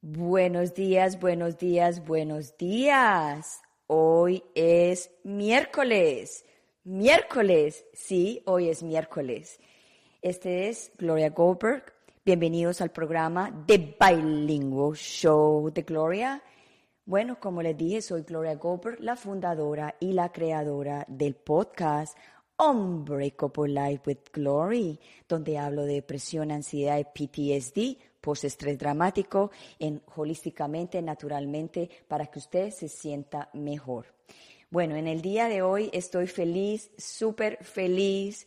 Buenos días, buenos días, buenos días. Hoy es miércoles. Miércoles, sí, hoy es miércoles. Este es Gloria Goldberg. Bienvenidos al programa The Bilingual Show de Gloria. Bueno, como les dije, soy Gloria Goldberg, la fundadora y la creadora del podcast Unbreakable Life with Glory, donde hablo de depresión, ansiedad y PTSD, post-estrés dramático, en, holísticamente, naturalmente, para que usted se sienta mejor. Bueno, en el día de hoy estoy feliz, súper feliz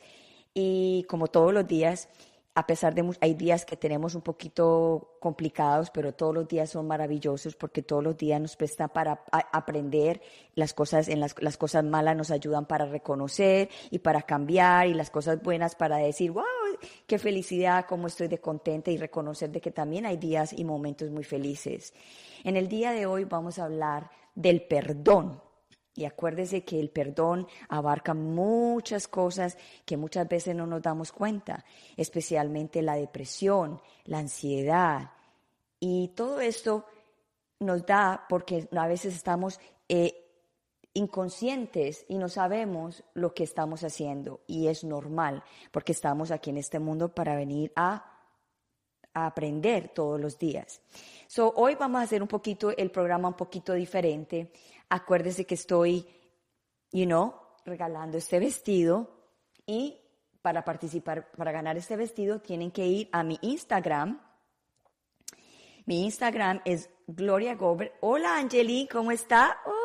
y como todos los días, a pesar de hay días que tenemos un poquito complicados, pero todos los días son maravillosos porque todos los días nos prestan para aprender las cosas, en las, cosas malas nos ayudan para reconocer y para cambiar y las cosas buenas para decir, wow, qué felicidad, cómo estoy de contenta y reconocer de que también hay días y momentos muy felices. En el día de hoy vamos a hablar del perdón. Y acuérdese que el perdón abarca muchas cosas que muchas veces no nos damos cuenta, especialmente la depresión, la ansiedad. Y todo esto nos da porque a veces estamos eh, inconscientes y no sabemos lo que estamos haciendo. Y es normal porque estamos aquí en este mundo para venir a, aprender todos los días. So, hoy vamos a hacer un poquito el programa un poquito diferente acuérdese que estoy, you know, regalando este vestido y para participar, para ganar este vestido, tienen que ir a mi Instagram. Mi Instagram es Gloria Gober. Hola Angeli, ¿cómo está? Hola.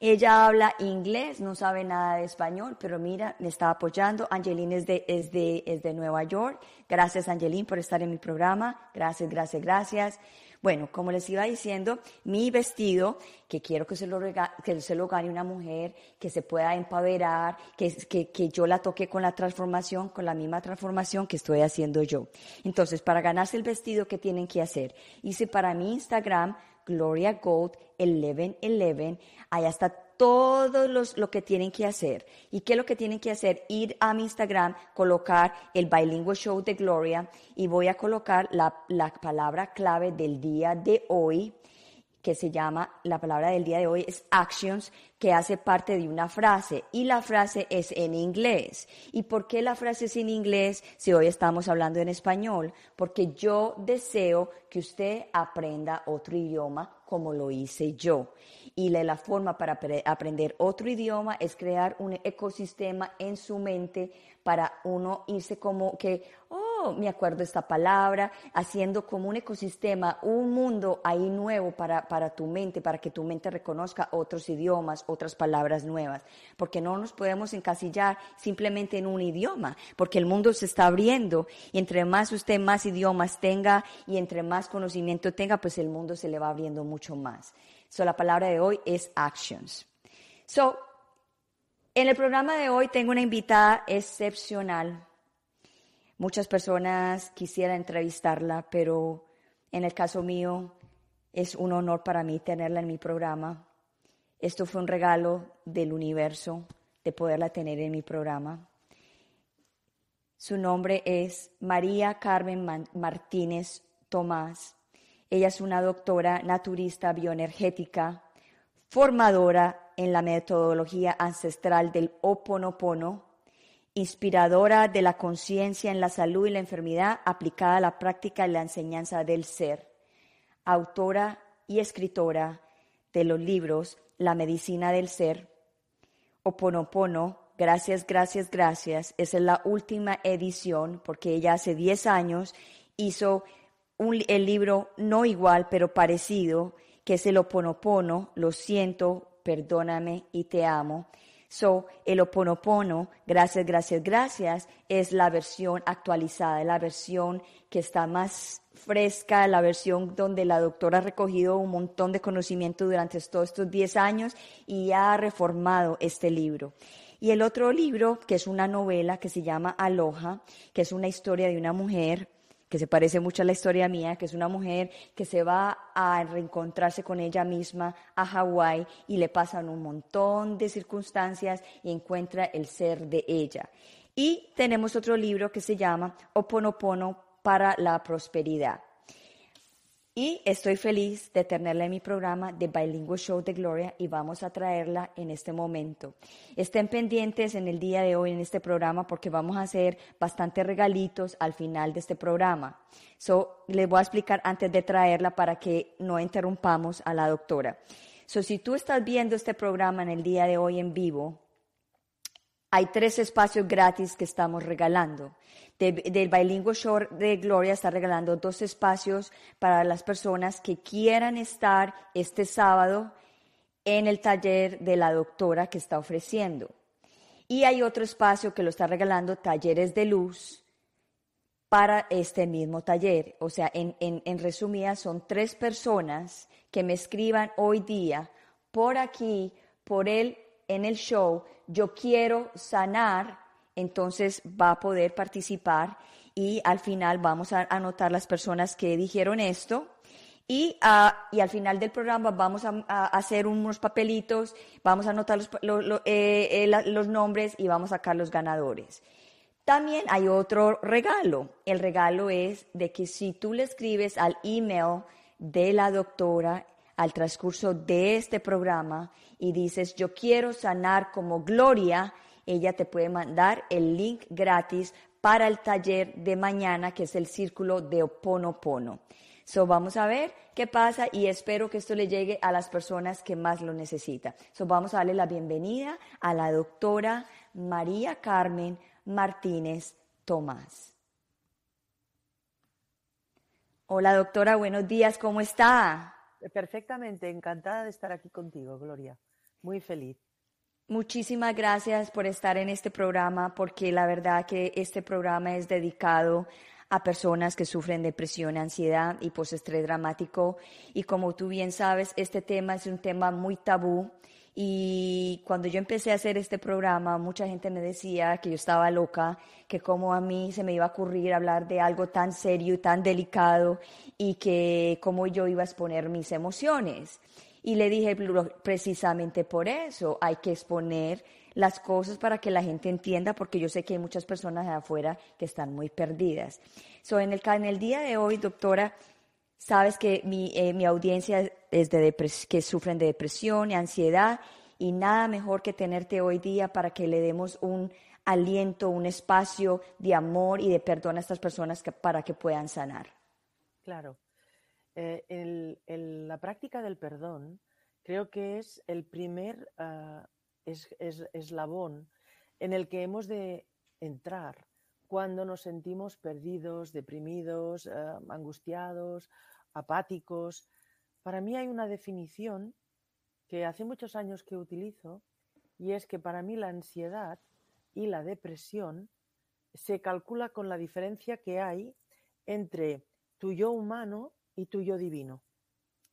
Ella habla inglés, no sabe nada de español, pero mira, me está apoyando. Angeline es de, es de, es de Nueva York. Gracias Angeline por estar en mi programa. Gracias, gracias, gracias. Bueno, como les iba diciendo, mi vestido, que quiero que se lo, que se lo gane una mujer, que se pueda empaverar, que, que, que yo la toque con la transformación, con la misma transformación que estoy haciendo yo. Entonces, para ganarse el vestido, ¿qué tienen que hacer? Hice para mi Instagram, Gloria Gold 1111, allá está todo lo que tienen que hacer. ¿Y qué es lo que tienen que hacer? Ir a mi Instagram, colocar el Bilingual Show de Gloria y voy a colocar la, la palabra clave del día de hoy que se llama, la palabra del día de hoy es actions, que hace parte de una frase y la frase es en inglés. ¿Y por qué la frase es en inglés si hoy estamos hablando en español? Porque yo deseo que usted aprenda otro idioma como lo hice yo. Y la forma para aprender otro idioma es crear un ecosistema en su mente para uno irse como que, oh, me acuerdo esta palabra, haciendo como un ecosistema, un mundo ahí nuevo para, para tu mente, para que tu mente reconozca otros idiomas, otras palabras nuevas. Porque no nos podemos encasillar simplemente en un idioma, porque el mundo se está abriendo y entre más usted más idiomas tenga y entre más conocimiento tenga, pues el mundo se le va abriendo mucho más. So, la palabra de hoy es actions. So, en el programa de hoy tengo una invitada excepcional. Muchas personas quisieran entrevistarla, pero en el caso mío es un honor para mí tenerla en mi programa. Esto fue un regalo del universo de poderla tener en mi programa. Su nombre es María Carmen Martínez Tomás. Ella es una doctora naturista bioenergética, formadora en la metodología ancestral del Oponopono, inspiradora de la conciencia en la salud y la enfermedad aplicada a la práctica y la enseñanza del ser, autora y escritora de los libros La medicina del ser, Oponopono, Gracias, gracias, gracias. Esa es la última edición porque ella hace 10 años hizo el libro no igual, pero parecido, que es el Oponopono, Lo siento, perdóname y te amo. So, el Oponopono, gracias, gracias, gracias, es la versión actualizada, la versión que está más fresca, la versión donde la doctora ha recogido un montón de conocimiento durante todos estos 10 años y ha reformado este libro. Y el otro libro, que es una novela que se llama Aloha, que es una historia de una mujer que se parece mucho a la historia mía, que es una mujer que se va a reencontrarse con ella misma a Hawái y le pasan un montón de circunstancias y encuentra el ser de ella. Y tenemos otro libro que se llama Oponopono para la prosperidad. Y estoy feliz de tenerla en mi programa de Bilingual Show de Gloria y vamos a traerla en este momento. Estén pendientes en el día de hoy en este programa porque vamos a hacer bastantes regalitos al final de este programa. So, les voy a explicar antes de traerla para que no interrumpamos a la doctora. So, si tú estás viendo este programa en el día de hoy en vivo, hay tres espacios gratis que estamos regalando del Bilingual Show de Gloria está regalando dos espacios para las personas que quieran estar este sábado en el taller de la doctora que está ofreciendo. Y hay otro espacio que lo está regalando Talleres de Luz para este mismo taller. O sea, en, en, en resumida, son tres personas que me escriban hoy día por aquí, por él, en el show, yo quiero sanar entonces va a poder participar y al final vamos a anotar las personas que dijeron esto. Y, ah, y al final del programa vamos a, hacer unos papelitos, vamos a anotar los, eh, eh, los nombres y vamos a sacar los ganadores. También hay otro regalo. El regalo es de que si tú le escribes al email de la doctora al transcurso de este programa y dices, yo quiero sanar como Gloria, ella te puede mandar el link gratis para el taller de mañana, que es el círculo de Oponopono. So, vamos a ver qué pasa y espero que esto le llegue a las personas que más lo necesitan. So, vamos a darle la bienvenida a la doctora María Carmen Martínez Tomás. Hola doctora, buenos días, ¿cómo está? Perfectamente, encantada de estar aquí contigo, Gloria. Muy feliz. Muchísimas gracias por estar en este programa, porque la verdad que este programa es dedicado a personas que sufren depresión, ansiedad y postestrés dramático. Y como tú bien sabes, este tema es un tema muy tabú. Y cuando yo empecé a hacer este programa, mucha gente me decía que yo estaba loca, que como a mí se me iba a ocurrir hablar de algo tan serio y tan delicado y que cómo yo iba a exponer mis emociones. Y le dije, precisamente por eso hay que exponer las cosas para que la gente entienda, porque yo sé que hay muchas personas de afuera que están muy perdidas. So, en el día de hoy, doctora, sabes que mi, eh, audiencia es de que sufren de depresión y ansiedad, y nada mejor que tenerte hoy día para que le demos un aliento, un espacio de amor y de perdón a estas personas para que puedan sanar. Claro. Eh, la práctica del perdón creo que es el primer ah, eslabón en el que hemos de entrar cuando nos sentimos perdidos, deprimidos, ah, angustiados, apáticos. Para mí hay una definición que hace muchos años que utilizo y es que para mí la ansiedad y la depresión se calcula con la diferencia que hay entre tu yo humano y tuyo divino.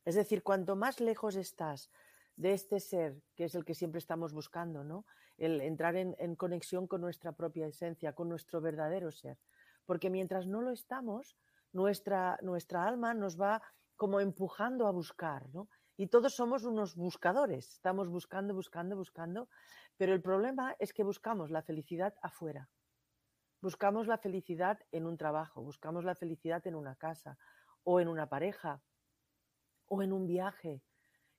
Es decir, cuanto más lejos estás de este ser, que es el que siempre estamos buscando, ¿no? El entrar en, conexión con nuestra propia esencia, con nuestro verdadero ser. Porque mientras no lo estamos, nuestra, nuestra alma nos va como empujando a buscar, ¿no? Y todos somos unos buscadores, estamos buscando, buscando, buscando, pero el problema es que buscamos la felicidad afuera. Buscamos la felicidad en un trabajo, buscamos la felicidad en una casa, o en una pareja o en un viaje,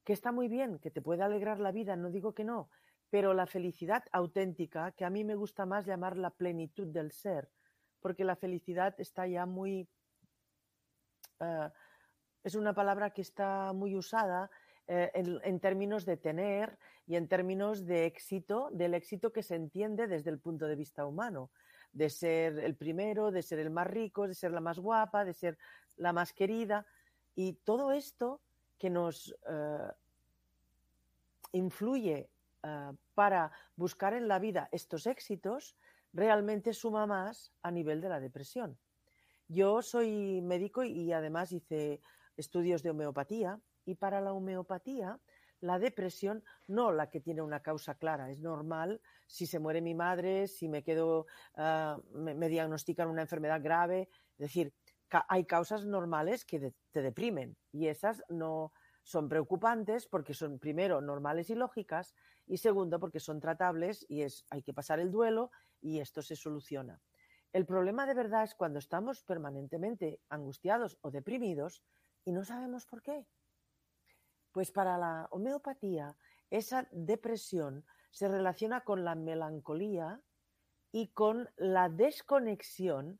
que está muy bien, que te puede alegrar la vida, no digo que no, pero la felicidad auténtica, que a mí me gusta más llamar la plenitud del ser, porque la felicidad está ya muy... Eh, es una palabra que está muy usada eh, en, términos de tener y en términos de éxito, del éxito que se entiende desde el punto de vista humano, de ser el primero, de ser el más rico, de ser la más guapa, de ser la más querida. Y todo esto que nos eh, influye para buscar en la vida estos éxitos, realmente suma más a nivel de la depresión. Yo soy médico y además hice estudios de homeopatía y para la homeopatía la depresión no la que tiene una causa clara. Es normal si se muere mi madre, si me quedo, eh, me, diagnostican una enfermedad grave. Es decir, hay causas normales que te deprimen y esas no son preocupantes porque son primero normales y lógicas y segundo porque son tratables y es hay que pasar el duelo y esto se soluciona. El problema de verdad es cuando estamos permanentemente angustiados o deprimidos y no sabemos por qué. Pues para la homeopatía esa depresión se relaciona con la melancolía y con la desconexión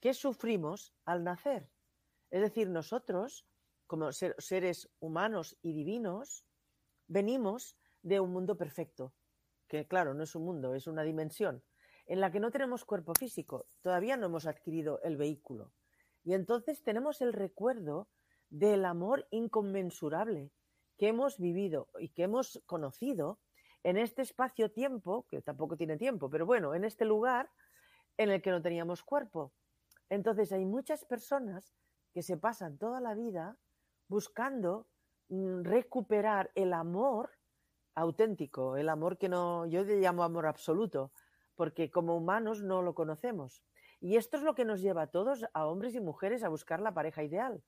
que sufrimos al nacer. Es decir, nosotros, como seres humanos y divinos, venimos de un mundo perfecto, que claro, no es un mundo, es una dimensión, en la que no tenemos cuerpo físico, todavía no hemos adquirido el vehículo. Y entonces tenemos el recuerdo del amor inconmensurable que hemos vivido y que hemos conocido en este espacio-tiempo, que tampoco tiene tiempo, pero bueno, en este lugar en el que no teníamos cuerpo. Entonces hay muchas personas que se pasan toda la vida buscando mm, recuperar el amor auténtico, el amor que no, yo le llamo amor absoluto, porque como humanos no lo conocemos. Y esto es lo que nos lleva a todos, a hombres y mujeres, a buscar la pareja ideal.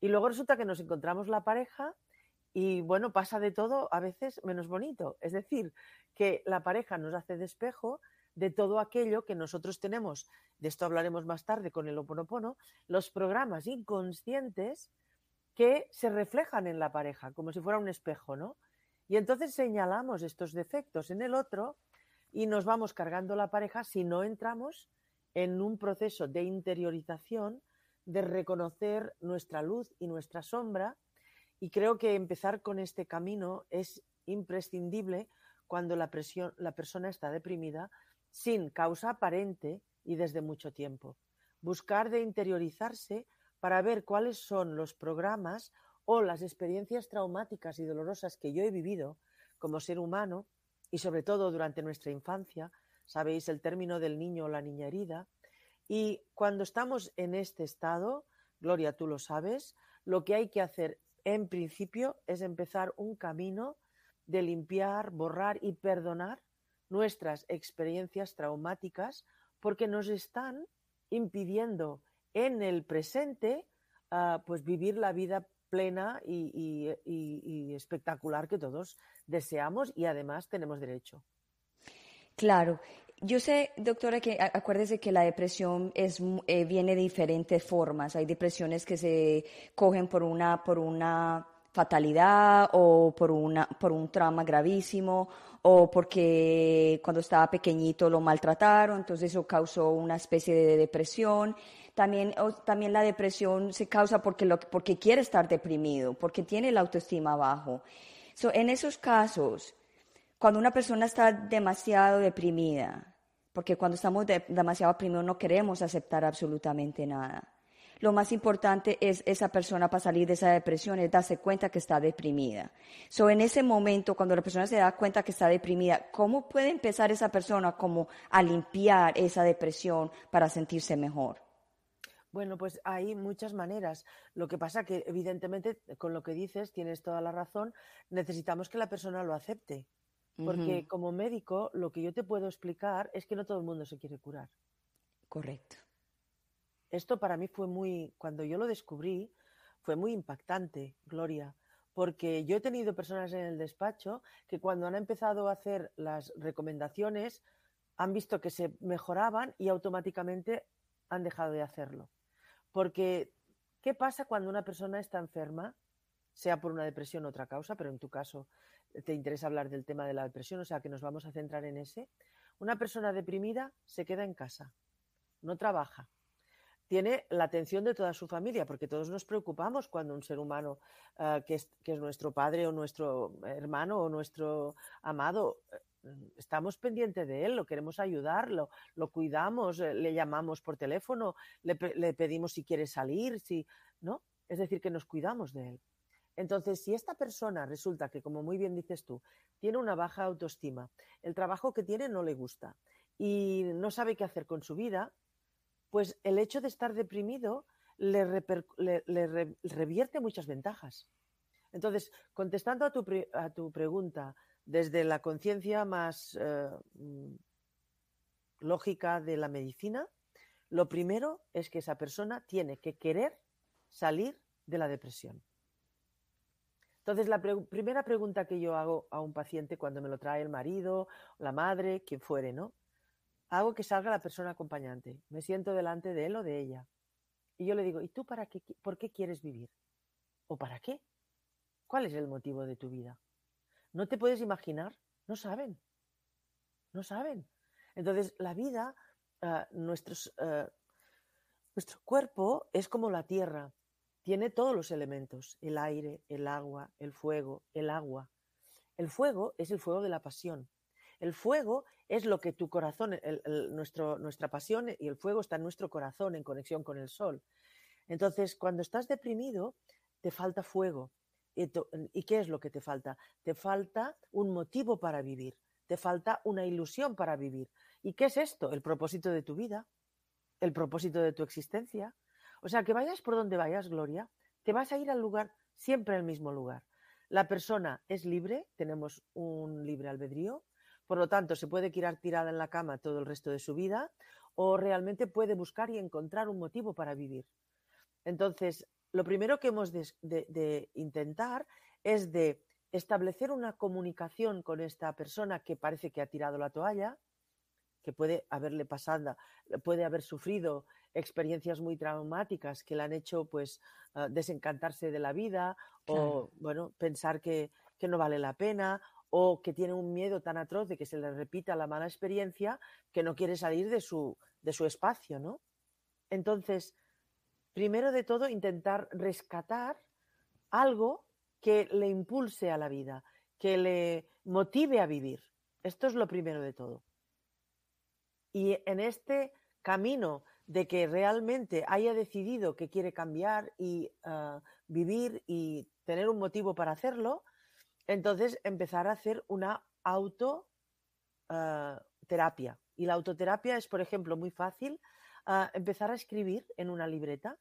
Y luego resulta que nos encontramos la pareja y bueno, pasa de todo a veces menos bonito. Es decir, que la pareja nos hace despejo de todo aquello que nosotros tenemos, de esto hablaremos más tarde con el Oponopono, los programas inconscientes que se reflejan en la pareja, como si fuera un espejo, ¿no? Y entonces señalamos estos defectos en el otro y nos vamos cargando la pareja si no entramos en un proceso de interiorización, de reconocer nuestra luz y nuestra sombra. Y creo que empezar con este camino es imprescindible cuando la, presión, la persona está deprimida sin causa aparente y desde mucho tiempo. Buscar de interiorizarse para ver cuáles son los programas o las experiencias traumáticas y dolorosas que yo he vivido como ser humano y sobre todo durante nuestra infancia, sabéis el término del niño o la niña herida, y cuando estamos en este estado, Gloria, tú lo sabes, lo que hay que hacer en principio es empezar un camino de limpiar, borrar y perdonar nuestras experiencias traumáticas porque nos están impidiendo en el presente uh, pues vivir la vida plena y, y, y, y, espectacular que todos deseamos y además tenemos derecho. Claro. Yo sé, doctora, que acuérdese que la depresión es, eh, viene de diferentes formas. Hay depresiones que se cogen por una, por una fatalidad o por, una, por un trauma gravísimo o porque cuando estaba pequeñito lo maltrataron, entonces eso causó una especie de depresión. También, la depresión se causa porque, lo, porque quiere estar deprimido, porque tiene la autoestima bajo. So, en esos casos, cuando una persona está demasiado deprimida, porque cuando estamos demasiado deprimidos no queremos aceptar absolutamente nada lo más importante es esa persona para salir de esa depresión, es darse cuenta que está deprimida. So, en ese momento, cuando la persona se da cuenta que está deprimida, ¿cómo puede empezar esa persona como a limpiar esa depresión para sentirse mejor? Bueno, pues hay muchas maneras. Lo que pasa que, evidentemente, con lo que dices, tienes toda la razón, necesitamos que la persona lo acepte. Porque uh -huh. como médico, lo que yo te puedo explicar es que no todo el mundo se quiere curar. Correcto esto para mí fue muy, cuando yo lo descubrí, fue muy impactante, Gloria, porque yo he tenido personas en el despacho que cuando han empezado a hacer las recomendaciones han visto que se mejoraban y automáticamente han dejado de hacerlo. Porque, ¿qué pasa cuando una persona está enferma, sea por una depresión o otra causa, pero en tu caso te interesa hablar del tema de la depresión, o sea que nos vamos a centrar en ese? Una persona deprimida se queda en casa, no trabaja, tiene la atención de toda su familia, porque todos nos preocupamos cuando un ser humano uh, que, es, nuestro padre o nuestro hermano o nuestro amado, uh, estamos pendientes de él, lo queremos ayudarlo, lo cuidamos, uh, le llamamos por teléfono, le, pedimos si quiere salir, si, ¿no? Es decir, que nos cuidamos de él. Entonces, si esta persona resulta que, como muy bien dices tú, tiene una baja autoestima, el trabajo que tiene no le gusta y no sabe qué hacer con su vida, pues el hecho de estar deprimido le, revierte muchas ventajas. Entonces, contestando a tu pregunta desde la conciencia más eh, lógica de la medicina, lo primero es que esa persona tiene que querer salir de la depresión. Entonces, la primera pregunta que yo hago a un paciente cuando me lo trae el marido, la madre, quien fuere, ¿no? Hago que salga la persona acompañante. Me siento delante de él o de ella. Y yo le digo, ¿y tú para qué, por qué quieres vivir? ¿O para qué? ¿Cuál es el motivo de tu vida? ¿No te puedes imaginar? No saben. No saben. Entonces, la vida, ah, nuestros, ah, nuestro cuerpo es como la tierra tiene todos los elementos, el aire, el agua, el fuego, el agua. El fuego es el fuego de la pasión. El fuego es lo que tu corazón, nuestro, nuestra pasión y el fuego está en nuestro corazón en conexión con el sol. Entonces, cuando estás deprimido, te falta fuego. ¿Y, ¿Y qué es lo que te falta? Te falta un motivo para vivir, te falta una ilusión para vivir. ¿Y qué es esto? El propósito de tu vida, el propósito de tu existencia, o sea, que vayas por donde vayas, Gloria, te vas a ir al lugar, siempre al mismo lugar. La persona es libre, tenemos un libre albedrío, por lo tanto, se puede quedar tirada en la cama todo el resto de su vida o realmente puede buscar y encontrar un motivo para vivir. Entonces, lo primero que hemos de, de intentar es de establecer una comunicación con esta persona que parece que ha tirado la toalla, que puede haberle pasado, puede haber sufrido experiencias muy traumáticas que le han hecho pues ah, desencantarse de la vida o bueno, pensar que, no vale la pena o que tiene un miedo tan atroz de que se le repita la mala experiencia que no quiere salir de su, de su espacio, ¿no? Entonces, primero de todo, intentar rescatar algo que le impulse a la vida, que le motive a vivir. Esto es lo primero de todo. Y en este camino de que realmente haya decidido que quiere cambiar y ah, vivir y tener un motivo para hacerlo, entonces empezar a hacer una autoterapia. Ah, y la autoterapia es, por ejemplo, muy fácil ah, empezar a escribir en una libreta,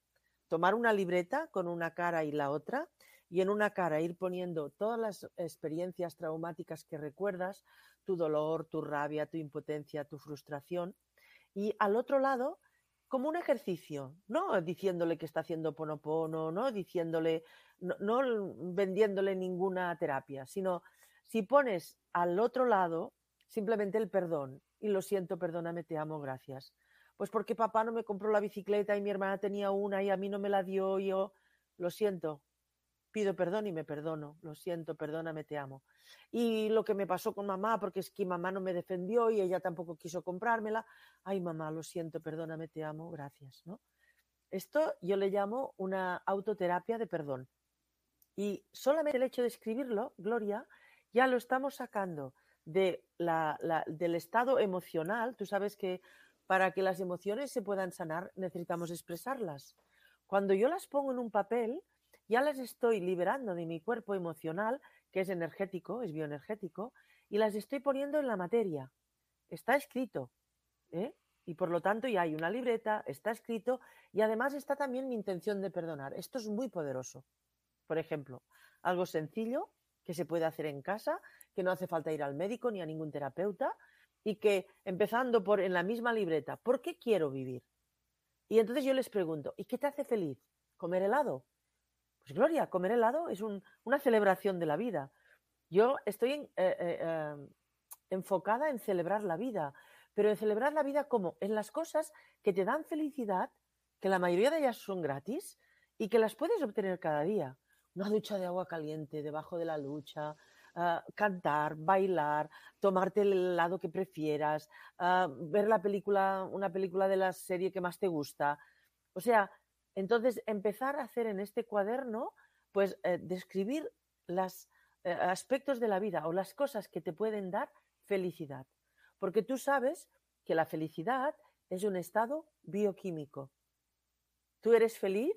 tomar una libreta con una cara y la otra, y en una cara ir poniendo todas las experiencias traumáticas que recuerdas, tu dolor, tu rabia, tu impotencia, tu frustración, y al otro lado como un ejercicio, no diciéndole que está haciendo ponopono, no diciéndole, no, vendiéndole ninguna terapia, sino si pones al otro lado simplemente el perdón y lo siento, perdóname, te amo, gracias. Pues porque papá no me compró la bicicleta y mi hermana tenía una y a mí no me la dio, y yo lo siento, pido perdón y me perdono, lo siento, perdóname, te amo. Y lo que me pasó con mamá, porque es que mamá no me defendió y ella tampoco quiso comprármela, ay mamá, lo siento, perdóname, te amo, gracias, ¿no? Esto yo le llamo una autoterapia de perdón. Y solamente el hecho de escribirlo, Gloria, ya lo estamos sacando de del estado emocional. Tú sabes que para que las emociones se puedan sanar necesitamos expresarlas. Cuando yo las pongo en un papel, ya las estoy liberando de mi cuerpo emocional, que es energético, es bioenergético, y las estoy poniendo en la materia. Está escrito. ¿eh? Y por lo tanto ya hay una libreta, está escrito, y además está también mi intención de perdonar. Esto es muy poderoso. Por ejemplo, algo sencillo que se puede hacer en casa, que no hace falta ir al médico ni a ningún terapeuta, y que empezando por en la misma libreta, ¿por qué quiero vivir? Y entonces yo les pregunto, ¿y qué te hace feliz? ¿Comer helado? Pues Gloria, comer helado es una celebración de la vida. Yo estoy eh, eh, em, enfocada en celebrar la vida, pero en celebrar la vida como en las cosas que te dan felicidad, que la mayoría de ellas son gratis y que las puedes obtener cada día. Una ducha de agua caliente debajo de la lucha, ah, cantar, bailar, tomarte el helado que prefieras, ah, ver la película, una película de la serie que más te gusta. O sea, entonces, empezar a hacer en este cuaderno, pues eh, describir los eh, aspectos de la vida o las cosas que te pueden dar felicidad. Porque tú sabes que la felicidad es un estado bioquímico. Tú eres feliz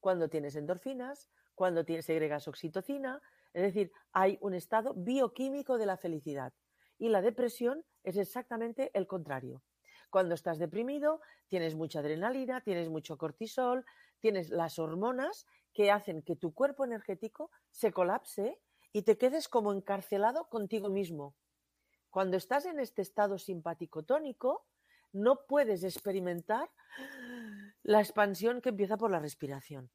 cuando tienes endorfinas, cuando tienes, segregas oxitocina, es decir, hay un estado bioquímico de la felicidad. Y la depresión es exactamente el contrario. Cuando estás deprimido, tienes mucha adrenalina, tienes mucho cortisol, tienes las hormonas que hacen que tu cuerpo energético se colapse y te quedes como encarcelado contigo mismo. Cuando estás en este estado simpático tónico, no puedes experimentar la expansión que empieza por la respiración.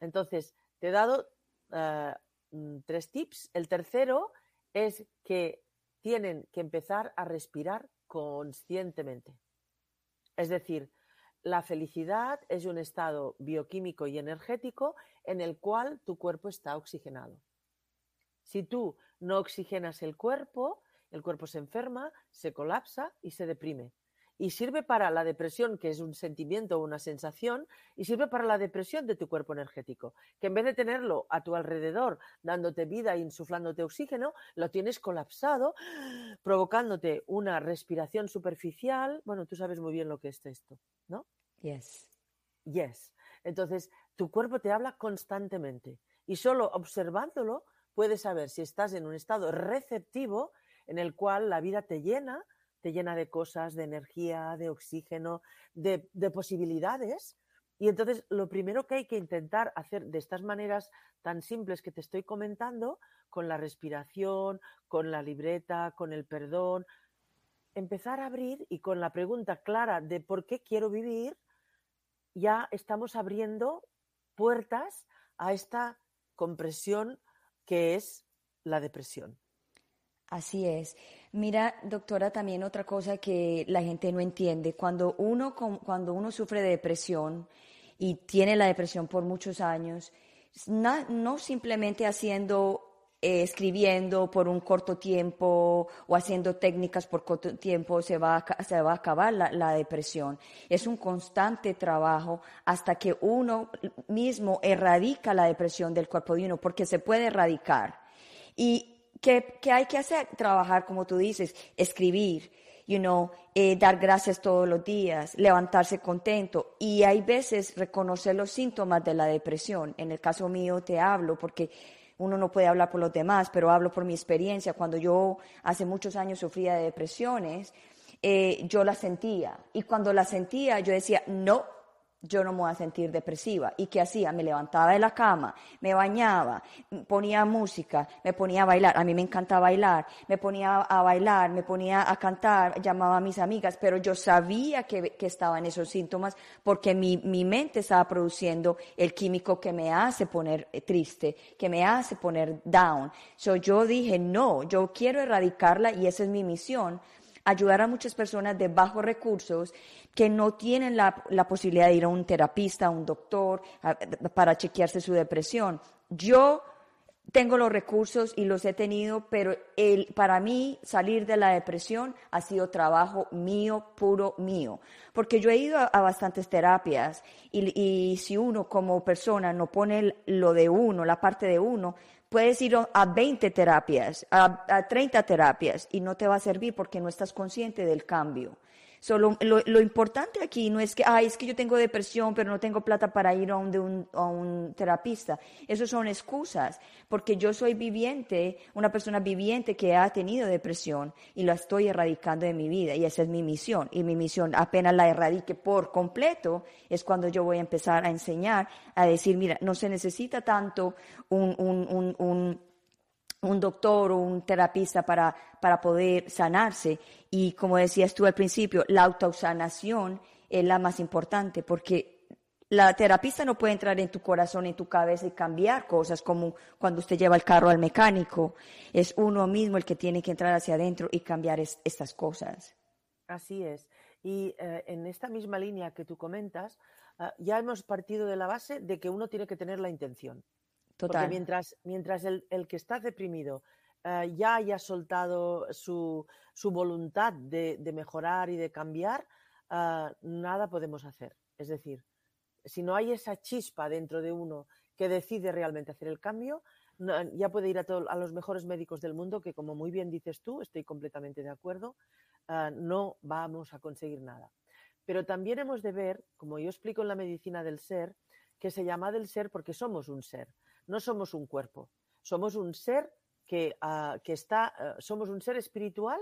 Entonces, te he dado eh, mm, tres tips. El tercero es que tienen que empezar a respirar conscientemente. Es decir, la felicidad es un estado bioquímico y energético en el cual tu cuerpo está oxigenado. Si tú no oxigenas el cuerpo, el cuerpo se enferma, se colapsa y se deprime. Y sirve para la depresión, que es un sentimiento o una sensación, y sirve para la depresión de tu cuerpo energético, que en vez de tenerlo a tu alrededor, dándote vida e insuflándote oxígeno, lo tienes colapsado, provocándote una respiración superficial. Bueno, tú sabes muy bien lo que es esto, ¿no? Yes. Yes. Entonces, tu cuerpo te habla constantemente y solo observándolo puedes saber si estás en un estado receptivo en el cual la vida te llena, te llena de cosas, de energía, de oxígeno, de, posibilidades. Y entonces lo primero que hay que intentar hacer de estas maneras tan simples que te estoy comentando, con la respiración, con la libreta, con el perdón, empezar a abrir y con la pregunta clara de por qué quiero vivir, ya estamos abriendo puertas a esta compresión que es la depresión. Así es. Mira, doctora, también otra cosa que la gente no entiende. Cuando uno, cuando uno sufre de depresión y tiene la depresión por muchos años, no, simplemente haciendo, eh, escribiendo por un corto tiempo o haciendo técnicas por corto tiempo se va a, se va a acabar la, la depresión. Es un constante trabajo hasta que uno mismo erradica la depresión del cuerpo de uno, porque se puede erradicar. Y ¿Qué, hay que hacer? Trabajar, como tú dices, escribir, you know, eh, dar gracias todos los días, levantarse contento. Y hay veces reconocer los síntomas de la depresión. En el caso mío te hablo porque uno no puede hablar por los demás, pero hablo por mi experiencia. Cuando yo hace muchos años sufría de depresiones, eh, yo la sentía. Y cuando la sentía, yo decía, no, yo no me voy a sentir depresiva. ¿Y qué hacía? Me levantaba de la cama, me bañaba, ponía música, me ponía a bailar. A mí me encanta bailar. Me ponía a bailar, me ponía a cantar, llamaba a mis amigas, pero yo sabía que, que estaban esos síntomas porque mi, mi mente estaba produciendo el químico que me hace poner triste, que me hace poner down. So yo dije, no, yo quiero erradicarla y esa es mi misión ayudar a muchas personas de bajos recursos que no tienen la, posibilidad de ir a un terapista, a un doctor, para chequearse su depresión. Yo tengo los recursos y los he tenido, pero el, para mí salir de la depresión ha sido trabajo mío, puro mío, porque yo he ido a, bastantes terapias y, y, si uno como persona no pone lo de uno, la parte de uno, puedes ir a 20 terapias, a, a 30 terapias y no te va a servir porque no estás consciente del cambio. Solo, lo, importante aquí no es que, ay, es que yo tengo depresión, pero no tengo plata para ir a un, a un terapista. Esas son excusas, porque yo soy viviente, una persona viviente que ha tenido depresión y la estoy erradicando de mi vida y esa es mi misión. Y mi misión, apenas la erradique por completo, es cuando yo voy a empezar a enseñar, a decir, mira, no se necesita tanto un, un, un un doctor o un terapista para, para poder sanarse. Y como decías tú al principio, la autosanación es la más importante porque la terapista no puede entrar en tu corazón, en tu cabeza y cambiar cosas como cuando usted lleva el carro al mecánico. Es uno mismo el que tiene que entrar hacia adentro y cambiar estas cosas. Así es. Y eh, en esta misma línea que tú comentas, ah, ya hemos partido de la base de que uno tiene que tener la intención. Porque mientras, mientras el, que está deprimido eh, ya haya soltado su, voluntad de, mejorar y de cambiar, eh, nada podemos hacer. Es decir, si no hay esa chispa dentro de uno que decide realmente hacer el cambio, ya puede ir a, a, los mejores médicos del mundo, que como muy bien dices tú, estoy completamente de acuerdo, eh, no vamos a conseguir nada. Pero también hemos de ver, como yo explico en la medicina del ser, que se llama del ser porque somos un ser no somos un cuerpo, somos un ser que, ah, está, ah, somos un ser espiritual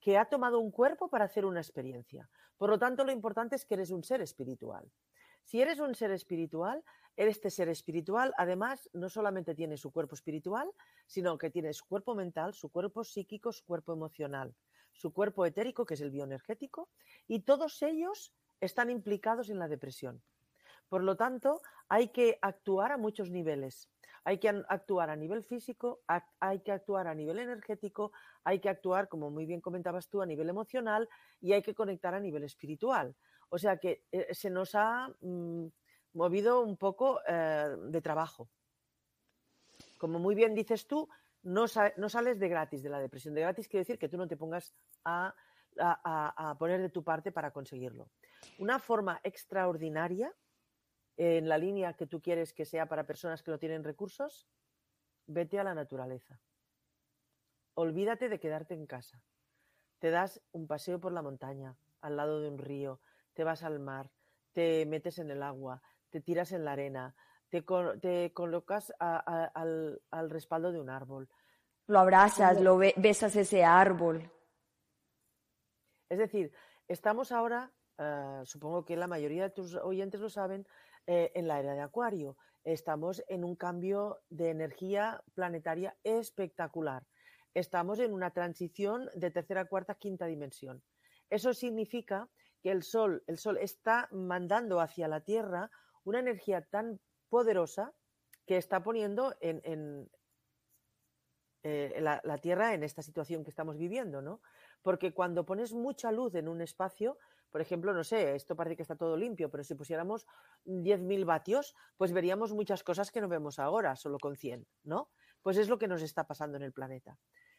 que ha tomado un cuerpo para hacer una experiencia. Por lo tanto, lo importante es que eres un ser espiritual. Si eres un ser espiritual, este ser espiritual además no solamente tiene su cuerpo espiritual, sino que tiene su cuerpo mental, su cuerpo psíquico, su cuerpo emocional. su cuerpo etérico, que es el bioenergético, y todos ellos están implicados en la depresión. Por lo tanto, hay que actuar a muchos niveles. Hay que actuar a nivel físico, hay que actuar a nivel energético, hay que actuar, como muy bien comentabas tú, a nivel emocional y hay que conectar a nivel espiritual. O sea que eh, se nos ha mm, movido un poco eh, de trabajo. Como muy bien dices tú, no, sales de gratis de la depresión. De gratis quiere decir que tú no te pongas a, a poner de tu parte para conseguirlo. Una forma extraordinaria en la línea que tú quieres que sea para personas que no tienen recursos, vete a la naturaleza. Olvídate de quedarte en casa. Te das un paseo por la montaña, al lado de un río, te vas al mar, te metes en el agua, te tiras en la arena, te, colocas al, respaldo de un árbol. Lo abrazas, lo besas ese árbol. Es decir, estamos ahora, ah, supongo que la mayoría de tus oyentes lo saben, eh, en la era de Acuario. Estamos en un cambio de energía planetaria espectacular. Estamos en una transición de tercera, cuarta, quinta dimensión. Eso significa que el Sol, el Sol está mandando hacia la Tierra una energía tan poderosa que está poniendo en, eh, la, la, Tierra en esta situación que estamos viviendo, ¿no? Porque cuando pones mucha luz en un espacio, por ejemplo, no sé, esto parece que está todo limpio, pero si pusiéramos 10.000 vatios, pues veríamos muchas cosas que no vemos ahora, solo con 100, ¿no? Pues es lo que nos está pasando en el planeta.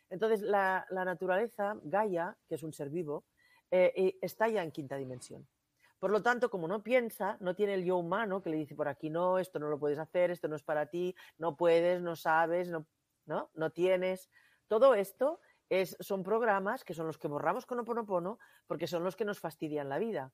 Entonces, la, naturaleza, Gaia, que es un ser vivo, eh, eh, está ya en quinta dimensión. Por lo tanto, como no piensa, no tiene el yo humano que le dice por aquí no, esto no lo puedes hacer, esto no es para ti, no puedes, no sabes, no, no, no tienes. Todo esto son programas que son los que borramos con Oponopono porque son los que nos fastidian la vida.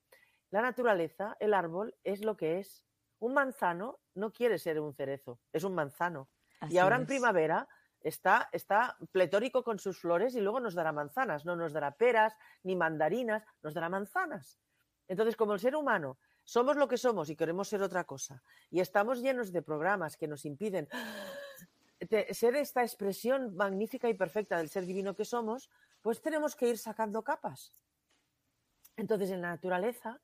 La naturaleza, el árbol, es lo que es. Un manzano no quiere ser un cerezo, es un manzano. y ahora en primavera está, está pletórico con sus flores y luego nos dará manzanas, no nos dará peras ni mandarinas, nos dará manzanas. Entonces, como el ser humano somos lo que somos y queremos ser otra cosa, y estamos llenos de programas que nos impiden ser esta expresión magnífica y perfecta del ser divino que somos, pues tenemos que ir sacando capas. Entonces, en la naturaleza,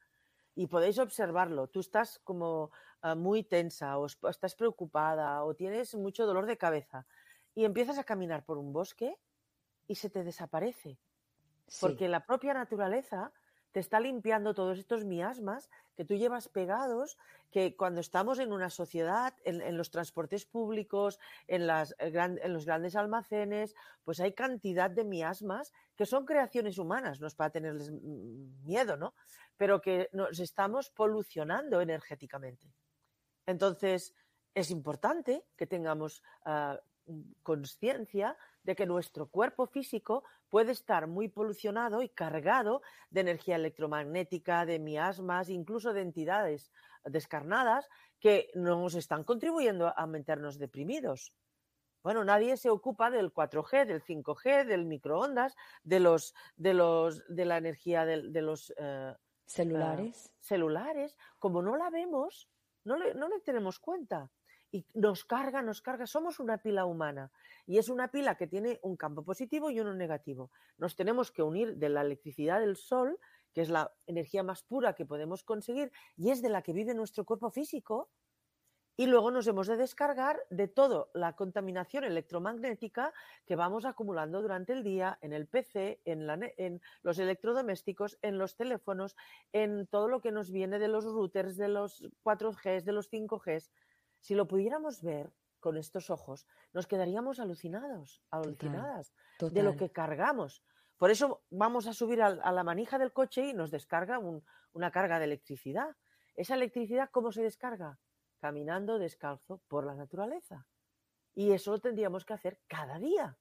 y podéis observarlo, tú estás como ah, muy tensa o estás preocupada o tienes mucho dolor de cabeza y empiezas a caminar por un bosque y se te desaparece. Porque la propia naturaleza te está limpiando todos estos miasmas que tú llevas pegados, que cuando estamos en una sociedad, en, los transportes públicos, eh, en, los grandes almacenes, pues hay cantidad de miasmas que son creaciones humanas, no es para tenerles miedo, ¿no? Pero que nos estamos polucionando energéticamente. Entonces, es importante que tengamos ah, conciencia de que nuestro cuerpo físico puede estar muy polucionado y cargado de energía electromagnética, de miasmas, incluso de entidades descarnadas que nos están contribuyendo a mantenernos deprimidos. Bueno, nadie se ocupa del 4G, del 5G, del microondas, de los de los de la energía de, los eh, celulares. Eh, celulares. Como no la vemos, no no le tenemos cuenta y nos carga, nos carga. Somos una pila humana y es una pila que tiene un campo positivo y uno negativo. Nos tenemos que unir de la electricidad del sol, que es la energía más pura que podemos conseguir y es de la que vive nuestro cuerpo físico. Y luego nos hemos de descargar de toda la contaminación electromagnética que vamos acumulando durante el día en el PC, en, los electrodomésticos, en los teléfonos, en todo lo que nos viene de los routers, de los 4G, de los 5G. Si lo pudiéramos ver con estos ojos, nos quedaríamos alucinados, alucinadas de lo que cargamos. Por eso vamos a subir a, la manija del coche y nos descarga una carga de electricidad. Esa electricidad, ¿cómo se descarga? Caminando descalzo por la naturaleza. Y eso lo tendríamos que hacer cada día,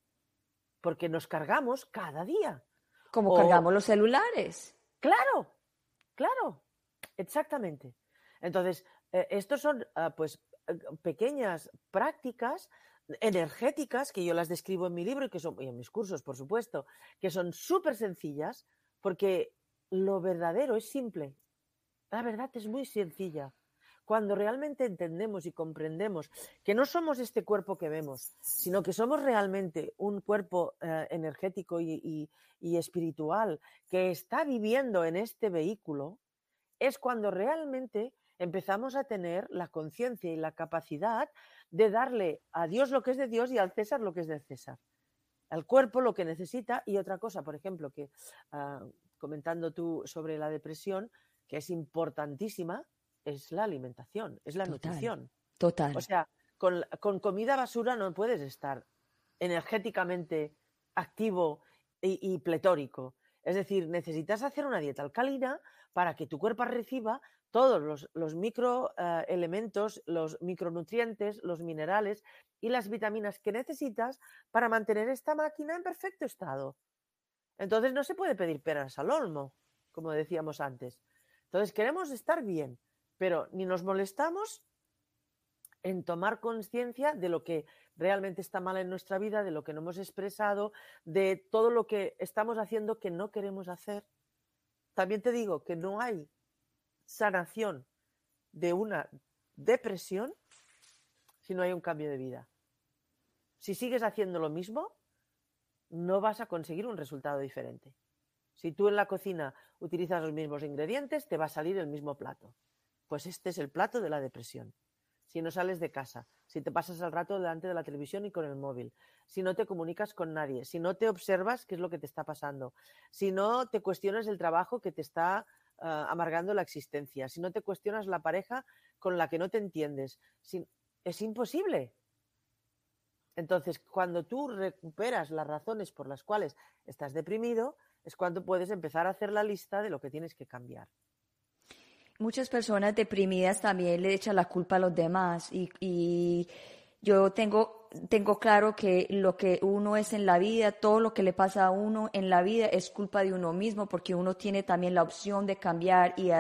porque nos cargamos cada día. Como cargamos los celulares. Claro, claro, exactamente. Entonces, eh, estos son, ah, pues, pequeñas prácticas energéticas que yo las describo en mi libro y que son y en mis cursos, por supuesto, que son súper sencillas porque lo verdadero es simple. La verdad es muy sencilla. Cuando realmente entendemos y comprendemos que no somos este cuerpo que vemos, sino que somos realmente un cuerpo eh, energético y, y espiritual que está viviendo en este vehículo, es cuando realmente empezamos a tener la conciencia y la capacidad de darle a Dios lo que es de Dios y al César lo que es de César. Al cuerpo lo que necesita y otra cosa, por ejemplo, que ah, comentando tú sobre la depresión, que es importantísima, es la alimentación, es la nutrición. Total. O sea, con, comida basura no puedes estar energéticamente activo y pletórico. Es decir, necesitas hacer una dieta alcalina para que tu cuerpo reciba todos los, microelementos, eh, los micronutrientes, los minerales y las vitaminas que necesitas para mantener esta máquina en perfecto estado. Entonces no se puede pedir peras al olmo, como decíamos antes. Entonces queremos estar bien, pero ni nos molestamos en tomar conciencia de lo que realmente está mal en nuestra vida, de lo que no hemos expresado, de todo lo que estamos haciendo que no queremos hacer. También te digo que no hay sanación de una depresión si no hay un cambio de vida. Si sigues haciendo lo mismo, no vas a conseguir un resultado diferente. Si tú en la cocina utilizas los mismos ingredientes, te va a salir el mismo plato. Pues este es el plato de la depresión. Si no sales de casa, si te pasas el rato delante de la televisión y con el móvil, si no te comunicas con nadie, si no te observas qué es lo que te está pasando, si no te cuestionas el trabajo que te está Ah, amargando la existencia, si no te cuestionas la pareja con la que no te entiendes, es imposible. Entonces, cuando tú recuperas las razones por las cuales estás deprimido, es cuando puedes empezar a hacer la lista de lo que tienes que cambiar. Muchas personas deprimidas también le echan la culpa a los demás y, y yo tengo tengo claro que lo que uno es en la vida, todo lo que le pasa a uno en la vida es culpa de uno mismo, porque uno tiene también la opción de cambiar y,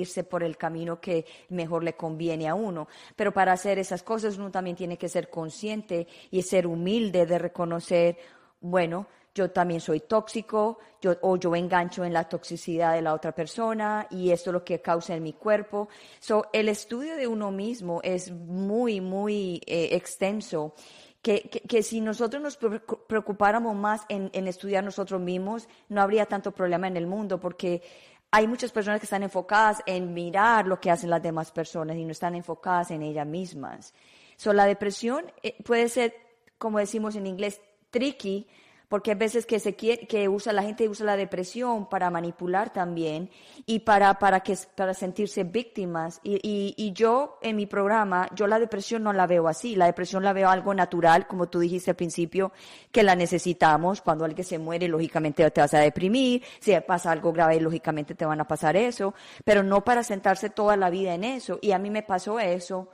irse por el camino que mejor le conviene a uno. Pero para hacer esas cosas uno también tiene que ser consciente y ser humilde de reconocer, bueno, yo también soy tóxico, yo, o yo engancho en la toxicidad de la otra persona y esto es lo que causa en mi cuerpo. So, el estudio de uno mismo es muy, muy eh, extenso. Que, que, si nosotros nos preocupáramos más en, en estudiar nosotros mismos, no habría tanto problema en el mundo, porque hay muchas personas que están enfocadas en mirar lo que hacen las demás personas y no están enfocadas en ellas mismas. So, la depresión eh, puede ser, como decimos en inglés, tricky, porque hay veces que se quiere, que usa la gente usa la depresión para manipular también y para para que para sentirse víctimas. Y, y, yo en mi programa yo la depresión no la veo así. La depresión la veo algo natural como tú dijiste al principio que la necesitamos. Cuando alguien se muere lógicamente te vas a deprimir. Si pasa algo grave lógicamente te van a pasar eso. Pero no para sentarse toda la vida en eso. Y a mí me pasó eso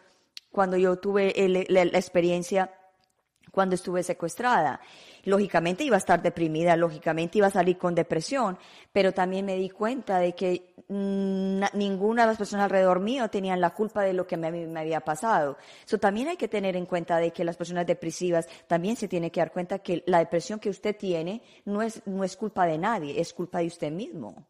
cuando yo tuve la experiencia cuando estuve secuestrada. Lógicamente iba a estar deprimida, lógicamente iba a salir con depresión, pero también me di cuenta de que ninguna de las personas alrededor mío tenían la culpa de lo que me, me había pasado. Eso también hay que tener en cuenta de que las personas depresivas también se tienen que dar cuenta que la depresión que usted tiene no es, no es culpa de nadie, es culpa de usted mismo.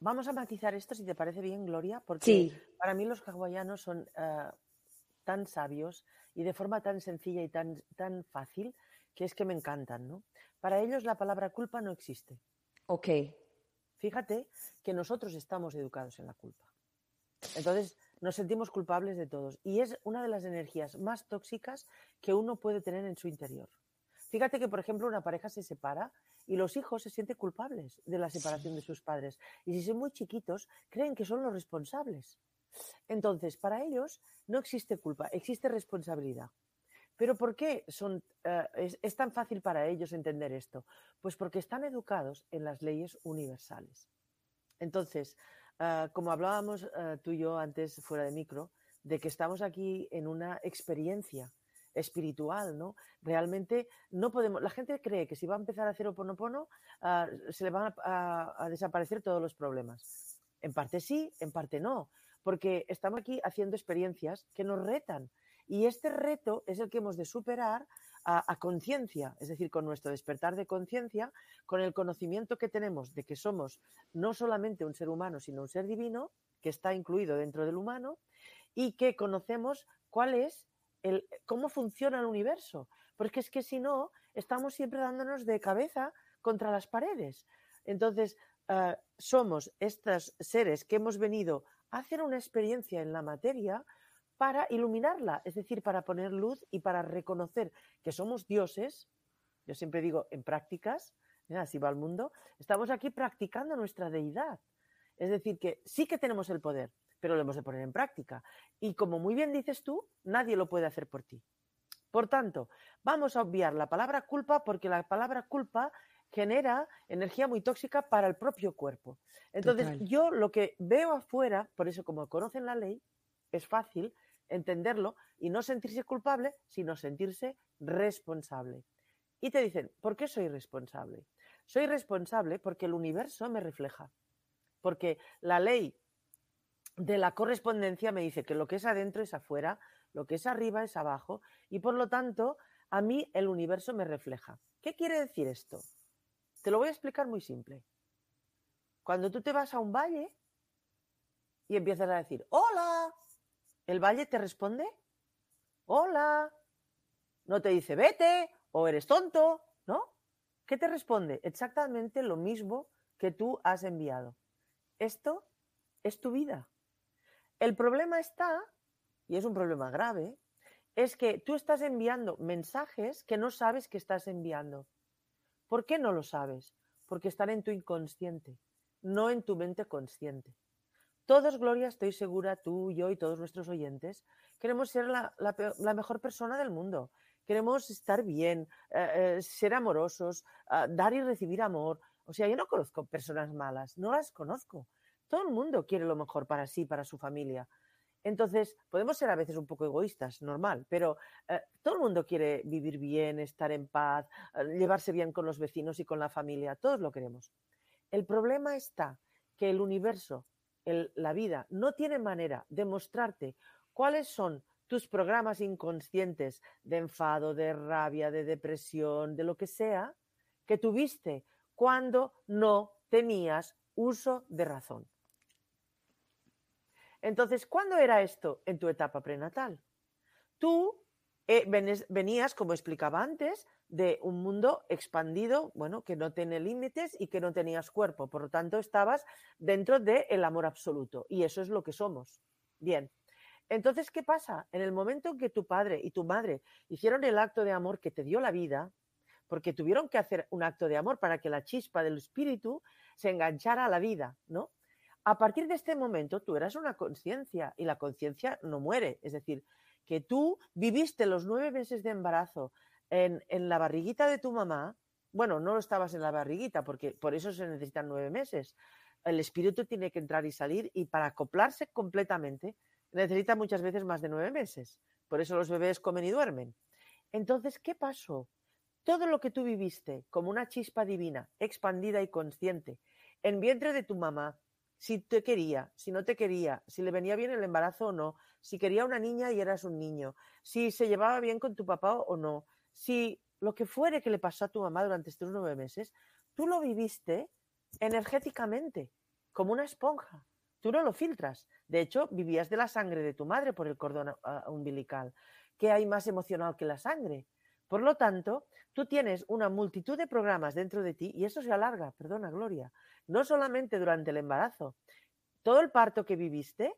Vamos a matizar esto, si te parece bien, Gloria, porque para mí los hawaianos son eh, tan sabios y de forma tan sencilla y tan, tan fácil que es que me encantan, ¿no? Para ellos la palabra culpa no existe. Ok. Fíjate que nosotros estamos educados en la culpa. Entonces nos sentimos culpables de todos y es una de las energías más tóxicas que uno puede tener en su interior. Fíjate que, por ejemplo, una pareja se separa y los hijos se sienten culpables de la separación de sus padres. Y si son muy chiquitos, creen que son los responsables. Entonces, para ellos no existe culpa, existe responsabilidad. Pero ¿por qué son, eh, es, tan fácil para ellos entender esto? Pues porque están educados en las leyes universales. Entonces, eh, como hablábamos eh, tú y yo antes fuera de micro, de que estamos aquí en una experiencia espiritual, ¿no? Realmente no podemos, la gente cree que si va a empezar a hacer oponopono, se le van a desaparecer todos los problemas. En parte sí, en parte no porque estamos aquí haciendo experiencias que nos retan. Y este reto es el que hemos de superar a, conciencia, es decir, con nuestro despertar de conciencia, con el conocimiento que tenemos de que somos no solamente un ser humano, sino un ser divino, que está incluido dentro del humano y que conocemos cuál es el, cómo funciona el universo. Porque es que si no, estamos siempre dándonos de cabeza contra las paredes. Entonces, ah, somos estos seres que hemos venido a hacer una experiencia en la materia para iluminarla, es decir, para poner luz y para reconocer que somos dioses. Yo siempre digo en prácticas, así va el mundo, estamos aquí practicando nuestra deidad. Es decir, que sí que tenemos el poder, pero lo hemos de poner en práctica. Y como muy bien dices tú, nadie lo puede hacer por ti. Por tanto, vamos a obviar la palabra culpa porque la palabra culpa genera energía muy tóxica para el propio cuerpo. Entonces, yo lo que veo afuera, por eso como conocen la ley, es fácil entenderlo y no sentirse culpable, sino sentirse responsable. Y te dicen, ¿por qué soy responsable? Soy responsable porque el universo me refleja, porque la ley de la correspondencia me dice que lo que es adentro es afuera, lo que es arriba es abajo, y por lo tanto, a mí el universo me refleja. ¿Qué quiere decir esto? Te lo voy a explicar muy simple. Cuando tú te vas a un valle y empiezas a decir, hola, el valle te responde, hola, no te dice vete o eres tonto, ¿no? ¿Qué te responde? Exactamente lo mismo que tú has enviado. Esto es tu vida. El problema está, y es un problema grave, es que tú estás enviando mensajes que no sabes que estás enviando. ¿Por qué no lo sabes? Porque están en tu inconsciente, no en tu mente consciente. Todos, Gloria, estoy segura, tú, yo y todos nuestros oyentes, queremos ser la, mejor persona del mundo. Queremos estar bien, eh, eh, ser amorosos, ah, dar y recibir amor. O sea, yo no conozco personas malas, no las conozco. Todo el mundo quiere lo mejor para sí, para su familia. Entonces, podemos ser a veces un poco egoístas, normal, pero eh, todo el mundo quiere vivir bien, estar en paz, llevarse bien con los vecinos y con la familia, todos lo queremos. El problema está que el universo la vida no tiene manera de mostrarte cuáles son tus programas inconscientes de enfado, de rabia, de depresión, de lo que sea, que tuviste cuando no tenías uso de razón. Entonces, ¿cuándo era esto en tu etapa prenatal? Tú eh, venías, como explicaba antes, de un mundo expandido, bueno, que no tiene límites y que no tenías cuerpo. Por lo tanto, estabas dentro del amor absoluto. Y eso es lo que somos. Bien. Entonces, ¿qué pasa? En el momento en que tu padre y tu madre hicieron el acto de amor que te dio la vida, porque tuvieron que hacer un acto de amor para que la chispa del espíritu se enganchara a la vida, ¿no? A partir de este momento tú eras una conciencia y la conciencia no muere. Es decir, que tú viviste los nueve meses de embarazo en, la barriguita de tu mamá, bueno, no estabas en la barriguita, porque por eso se necesitan nueve meses. El espíritu tiene que entrar y salir y para acoplarse completamente necesita muchas veces más de nueve meses. Por eso los bebés comen y duermen. Entonces, ¿qué pasó? Todo lo que tú viviste como una chispa divina, expandida y consciente, en vientre de tu mamá, si te quería, si no te quería, si le venía bien el embarazo o no, si quería una niña y eras un niño, si se llevaba bien con tu papá o no, si lo que fuere que le pasó a tu mamá durante estos nueve meses, tú lo viviste energéticamente, como una esponja. Tú no lo filtras. De hecho, vivías de la sangre de tu madre por el cordón umbilical. ¿Qué hay más emocional que la sangre? Por lo tanto, tú tienes una multitud de programas dentro de ti y eso se alarga, perdona, Gloria, no solamente durante el embarazo. Todo el parto que viviste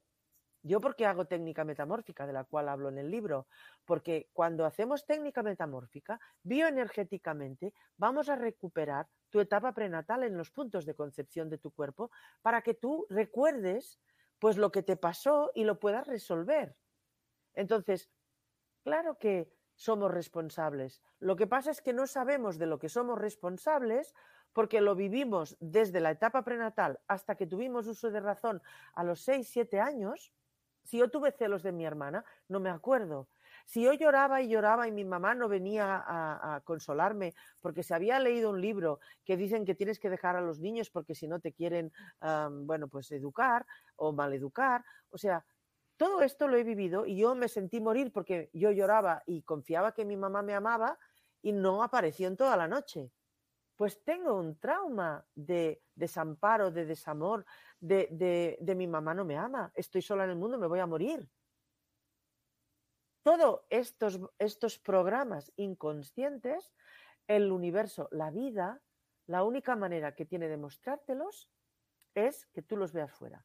yo porque hago técnica metamórfica, de la cual hablo en el libro, porque cuando hacemos técnica metamórfica, bioenergéticamente vamos a recuperar tu etapa prenatal en los puntos de concepción de tu cuerpo para que tú recuerdes pues lo que te pasó y lo puedas resolver. Entonces, claro que somos responsables. Lo que pasa es que no sabemos de lo que somos responsables porque lo vivimos desde la etapa prenatal hasta que tuvimos uso de razón a los 6, 7 años si yo tuve celos de mi hermana, no me acuerdo. Si yo lloraba y lloraba y mi mamá no venía a, consolarme porque se había leído un libro que dicen que tienes que dejar a los niños porque si no te quieren, bueno, pues educar o maleducar. O sea, todo esto lo he vivido y yo me sentí morir porque yo lloraba y confiaba que mi mamá me amaba y no apareció en toda la noche. Pues tengo un trauma de desamparo, de desamor, de, de, mi mamá no me ama, estoy sola en el mundo, me voy a morir. Todos estos, estos programas inconscientes, el universo, la vida, la única manera que tiene de mostrártelos es que tú los veas fuera.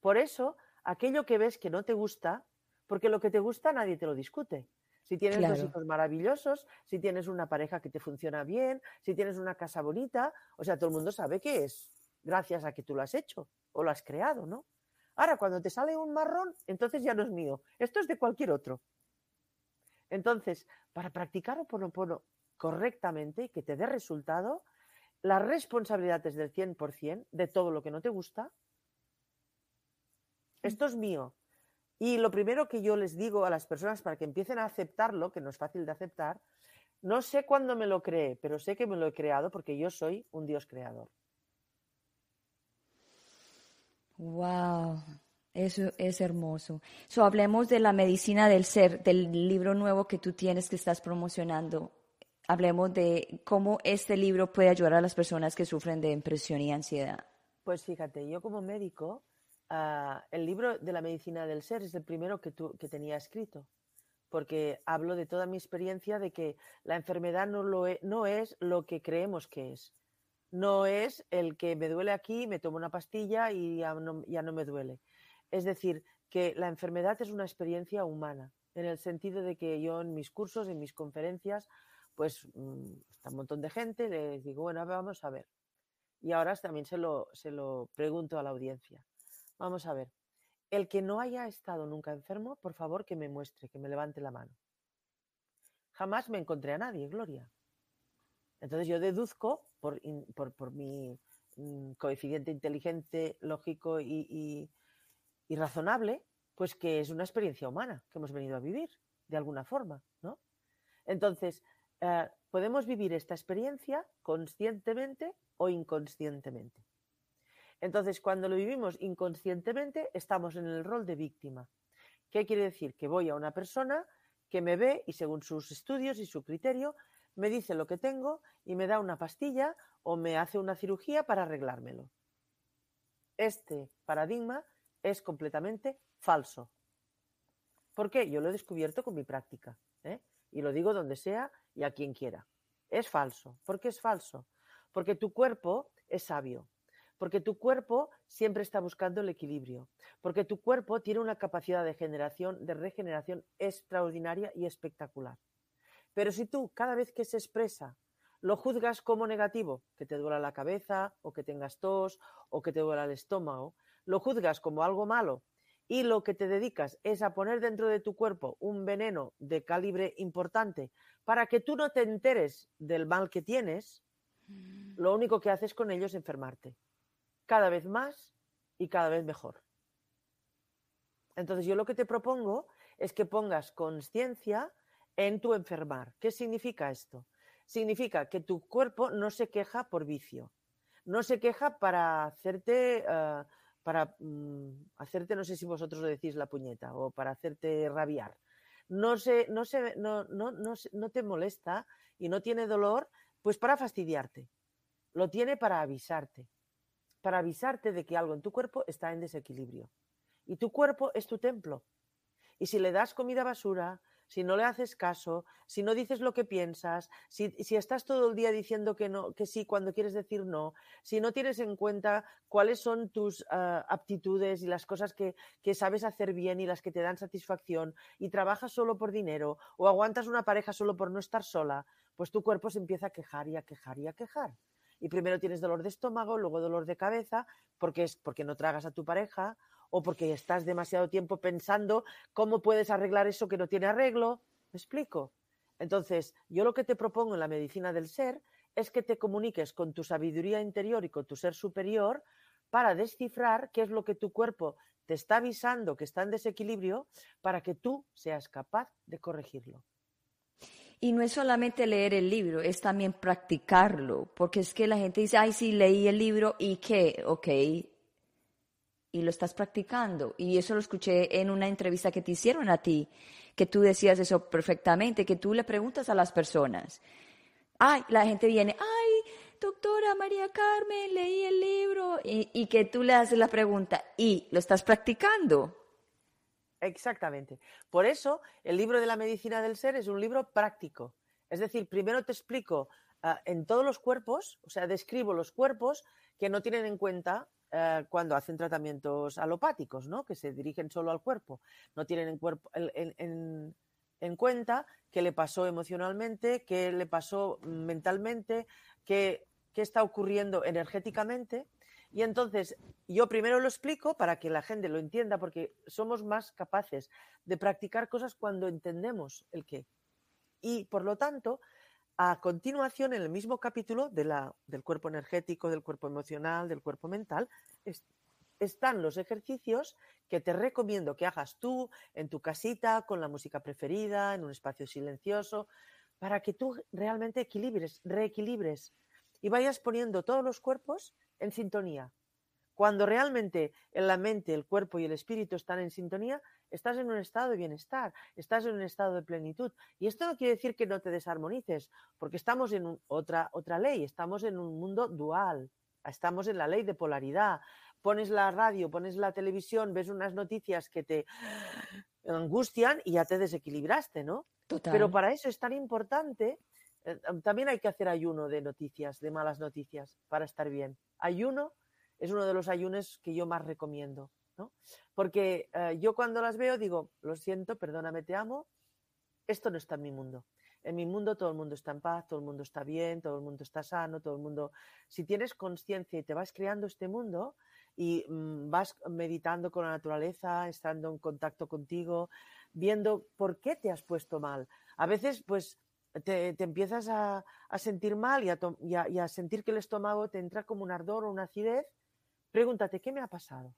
Por eso, aquello que ves que no te gusta, porque lo que te gusta nadie te lo discute. Si tienes dos hijos maravillosos, si tienes una pareja que te funciona bien, si tienes una casa bonita, o sea, todo el mundo sabe que es gracias a que tú lo has hecho o lo has creado, ¿no? Ahora, cuando te sale un marrón, entonces ya no es mío. Esto es de cualquier otro. Entonces, para practicar Oponopono correctamente y que te dé resultado, la responsabilidad es del 100% de todo lo que no te gusta. Esto es mío. Y lo primero que yo les digo a las personas para que empiecen a aceptarlo, que no es fácil de aceptar, no sé cuándo me lo creé, pero sé que me lo he creado porque yo soy un Dios creador. Wow, eso es hermoso. So, hablemos de la medicina del ser, del libro nuevo que tú tienes que estás promocionando. Hablemos de cómo este libro puede ayudar a las personas que sufren de impresión y ansiedad. Pues fíjate, yo como médico Ah, el libro de la medicina del ser es el primero que, que tenía escrito, porque hablo de toda mi experiencia de que la enfermedad no, lo e, no es lo que creemos que es. No es el que me duele aquí, me tomo una pastilla y ya no, ya no me duele. Es decir, que la enfermedad es una experiencia humana, en el sentido de que yo en mis cursos, en mis conferencias, pues mm, está un montón de gente, les digo, bueno, vamos a ver. Y ahora también se lo, se lo pregunto a la audiencia. Vamos a ver. El que no haya estado nunca enfermo, por favor que me muestre, que me levante la mano. Jamás me encontré a nadie, Gloria. Entonces yo deduzco por, mi mm, coeficiente inteligente, lógico y, razonable, pues que es una experiencia humana que hemos venido a vivir, de alguna forma, ¿no? Entonces, eh, podemos vivir esta experiencia conscientemente o inconscientemente. Entonces, cuando lo vivimos inconscientemente, estamos en el rol de víctima. ¿Qué quiere decir? Que voy a una persona que me ve y según sus estudios y su criterio, me dice lo que tengo y me da una pastilla o me hace una cirugía para arreglármelo. Este paradigma es completamente falso. ¿Por qué? Yo lo he descubierto con mi práctica. ¿eh? Y lo digo donde sea y a quien quiera. Es falso. ¿Por qué es falso? Porque tu cuerpo es sabio porque tu cuerpo siempre está buscando el equilibrio, porque tu cuerpo tiene una capacidad de generación, de regeneración extraordinaria y espectacular. Pero si tú cada vez que se expresa lo juzgas como negativo, que te duela la cabeza o que tengas tos o que te duela el estómago, lo juzgas como algo malo y lo que te dedicas es a poner dentro de tu cuerpo un veneno de calibre importante para que tú no te enteres del mal que tienes, mm. lo único que haces con ello es enfermarte cada vez más y cada vez mejor. Entonces yo lo que te propongo es que pongas conciencia en tu enfermar. ¿Qué significa esto? Significa que tu cuerpo no se queja por vicio, no se queja para hacerte, eh, para mm, hacerte, no sé si vosotros lo decís la puñeta, o para hacerte rabiar. No, se, no, se, no, no, no te molesta y no tiene dolor, pues para fastidiarte. Lo tiene para avisarte para avisarte de que algo en tu cuerpo está en desequilibrio. Y tu cuerpo es tu templo. Y si le das comida basura, si no le haces caso, si no dices lo que piensas, si, estás todo el día diciendo que no, que sí cuando quieres decir no, si no tienes en cuenta cuáles son tus ah, aptitudes y las cosas que, que, sabes hacer bien y las que te dan satisfacción, y trabajas solo por dinero, o aguantas una pareja solo por no estar sola, pues tu cuerpo se empieza a quejar y a quejar y a quejar y primero tienes dolor de estómago, luego dolor de cabeza, porque es porque no tragas a tu pareja o porque estás demasiado tiempo pensando cómo puedes arreglar eso que no tiene arreglo. ¿Me explico? Entonces, yo lo que te propongo en la medicina del ser es que te comuniques con tu sabiduría interior y con tu ser superior para descifrar qué es lo que tu cuerpo te está avisando que está en desequilibrio para que tú seas capaz de corregirlo. Y no es solamente leer el libro, es también practicarlo, porque es que la gente dice, ay, sí, leí el libro y qué, ok, y lo estás practicando. Y eso lo escuché en una entrevista que te hicieron a ti, que tú decías eso perfectamente, que tú le preguntas a las personas. Ay, la gente viene, ay, doctora María Carmen, leí el libro, y, y que tú le haces la pregunta, ¿y lo estás practicando? Exactamente. Por eso, el libro de la medicina del ser es un libro práctico. Es decir, primero te explico ah, en todos los cuerpos, o sea, describo los cuerpos que no tienen en cuenta eh, cuando hacen tratamientos alopáticos, ¿no? que se dirigen solo al cuerpo. No tienen en, cuenta qué le pasó emocionalmente, qué le pasó mentalmente, qué está ocurriendo energéticamente y entonces yo primero lo explico para que la gente lo entienda, porque somos más capaces de practicar cosas cuando entendemos el qué. Y por lo tanto, a continuación, en el mismo capítulo de la, del cuerpo energético, del cuerpo emocional, del cuerpo mental, están los ejercicios que te recomiendo que hagas tú en tu casita, con la música preferida, en un espacio silencioso, para que tú realmente equilibres, reequilibres y vayas poniendo todos los cuerpos en sintonía. Cuando realmente en la mente, el cuerpo y el espíritu están en sintonía, estás en un estado de bienestar, estás en un estado de plenitud. Y esto no quiere decir que no te desarmonices, porque estamos en otra, otra ley, estamos en un mundo dual, estamos en la ley de polaridad. Pones la radio, pones la televisión, ves unas noticias que te angustian y ya te desequilibraste, ¿no? Pero para eso es tan importante eh, también hay que hacer ayuno de noticias, de malas noticias, para estar bien. Ayuno es uno de los ayunos que yo más recomiendo, ¿no? Porque eh, yo cuando las veo digo, lo siento, perdóname, te amo, esto no está en mi mundo. En mi mundo todo el mundo está en paz, todo el mundo está bien, todo el mundo está sano, todo el mundo... Si tienes conciencia y te vas creando este mundo y mm, vas meditando con la naturaleza, estando en contacto contigo, viendo por qué te has puesto mal. A veces, pues, te, empiezas a, sentir mal y a, sentir que el estómago te entra como un ardor o una acidez, pregúntate, ¿qué me ha pasado?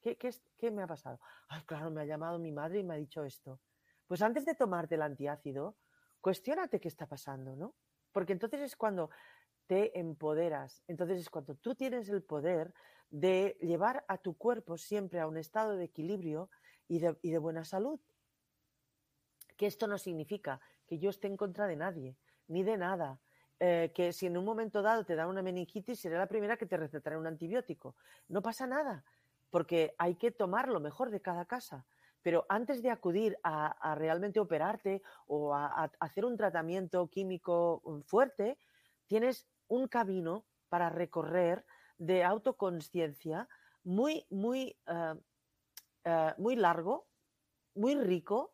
¿Qué, qué, me ha pasado? Ay, claro, me ha llamado mi madre y me ha dicho esto. Pues antes de tomarte el antiácido, cuestiónate qué está pasando, ¿no? Porque entonces es cuando te empoderas, entonces es cuando tú tienes el poder de llevar a tu cuerpo siempre a un estado de equilibrio y de, y de buena salud. Que esto no significa que yo esté en contra de nadie, ni de nada. Eh, que si en un momento dado te da una meningitis, seré la primera que te recetaré un antibiótico. No pasa nada, porque hay que tomar lo mejor de cada casa. Pero antes de acudir a, realmente operarte o a, hacer un tratamiento químico mm, fuerte, tienes un camino para recorrer de autoconciencia muy, muy, eh, eh, muy largo, muy rico,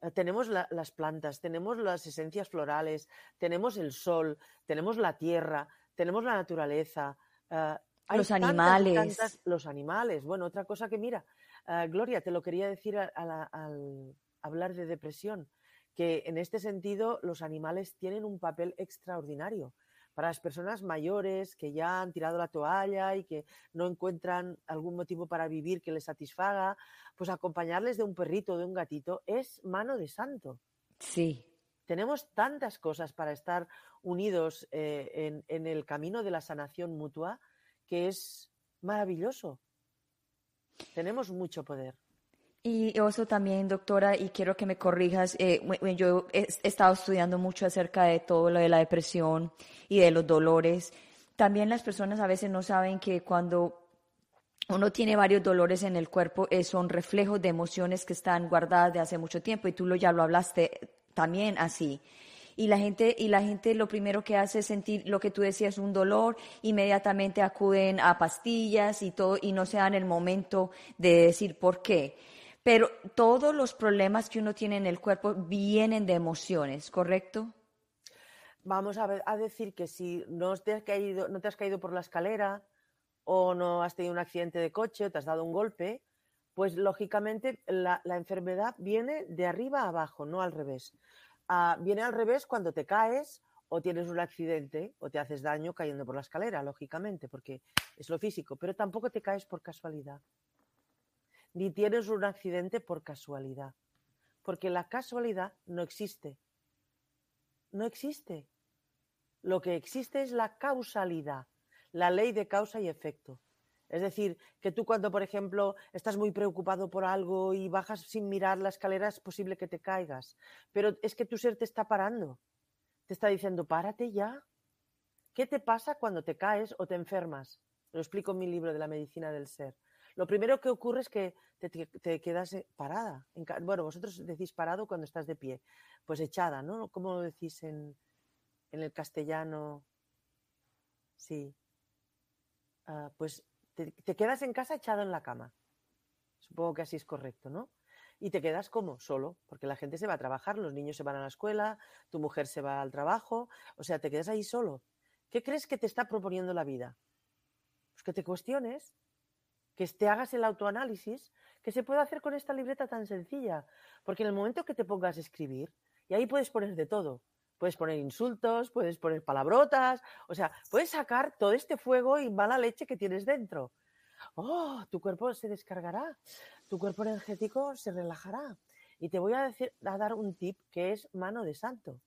eh, tenemos las plantas, tenemos las esencias florales, tenemos el sol, tenemos la tierra, tenemos la naturaleza. Eh, los animales. los animales. Bueno, otra cosa que mira, eh, Gloria, te lo quería decir al hablar de depresión, que en este sentido los animales tienen un papel extraordinario para las personas mayores que ya han tirado la toalla y que no encuentran algún motivo para vivir que les satisfaga, pues acompañarles de un perrito o de un gatito es mano de santo. Sí. Tenemos tantas cosas para estar unidos eh, en, en el camino de la sanación mutua que es maravilloso. Tenemos mucho poder. Y eso también, doctora, y quiero que me corrijas, eh, yo he, estado estudiando mucho acerca de todo lo de la depresión y de los dolores. También las personas a veces no saben que cuando uno tiene varios dolores en el cuerpo, eh, son reflejos de emociones que están guardadas de hace mucho tiempo y tú lo, ya lo hablaste también así. Y la gente, y la gente lo primero que hace es sentir lo que tú decías, un dolor, inmediatamente acuden a pastillas y todo, y no se dan el momento de decir por qué. Pero todos los problemas que uno tiene en el cuerpo vienen de emociones, ¿correcto? Vamos a, decir que si no te, has caído, no te has caído por la escalera o no has tenido un accidente de coche o te has dado un golpe, pues lógicamente la, enfermedad viene de arriba a abajo, no al revés. Ah, viene al revés cuando te caes o tienes un accidente o te haces daño cayendo por la escalera, lógicamente, porque es lo físico, pero tampoco te caes por casualidad ni tienes un accidente por casualidad, porque la casualidad no existe. No existe. Lo que existe es la causalidad, la ley de causa y efecto. Es decir, que tú cuando, por ejemplo, estás muy preocupado por algo y bajas sin mirar la escalera, es posible que te caigas. Pero es que tu ser te está parando. Te está diciendo, párate ya, ¿Qué te pasa cuando te caes o te enfermas? Lo explico en mi libro de la medicina del ser. Lo primero que ocurre es que te, quedas eh, parada. Bueno, vosotros decís parado cuando estás de pie. Pues echada, ¿no? ¿Cómo lo decís en, el castellano? Sí. Ah, pues te, te, quedas en casa echado en la cama. Supongo que así es correcto, ¿no? Y te quedas como solo, porque la gente se va a trabajar, los niños se van a la escuela, tu mujer se va al trabajo, o sea, te quedas ahí solo. ¿Qué crees que te está proponiendo la vida? Pues que te cuestiones, que te hagas el autoanálisis, que se puede hacer con esta libreta tan sencilla. Porque en el momento que te pongas a escribir, y ahí puedes poner de todo, puedes poner insultos, puedes poner palabrotas, o sea, puedes sacar todo este fuego y mala leche que tienes dentro. Oh, tu cuerpo se descargará, tu cuerpo energético se relajará. Y te voy a, decir, a dar un tip que es mano de santo.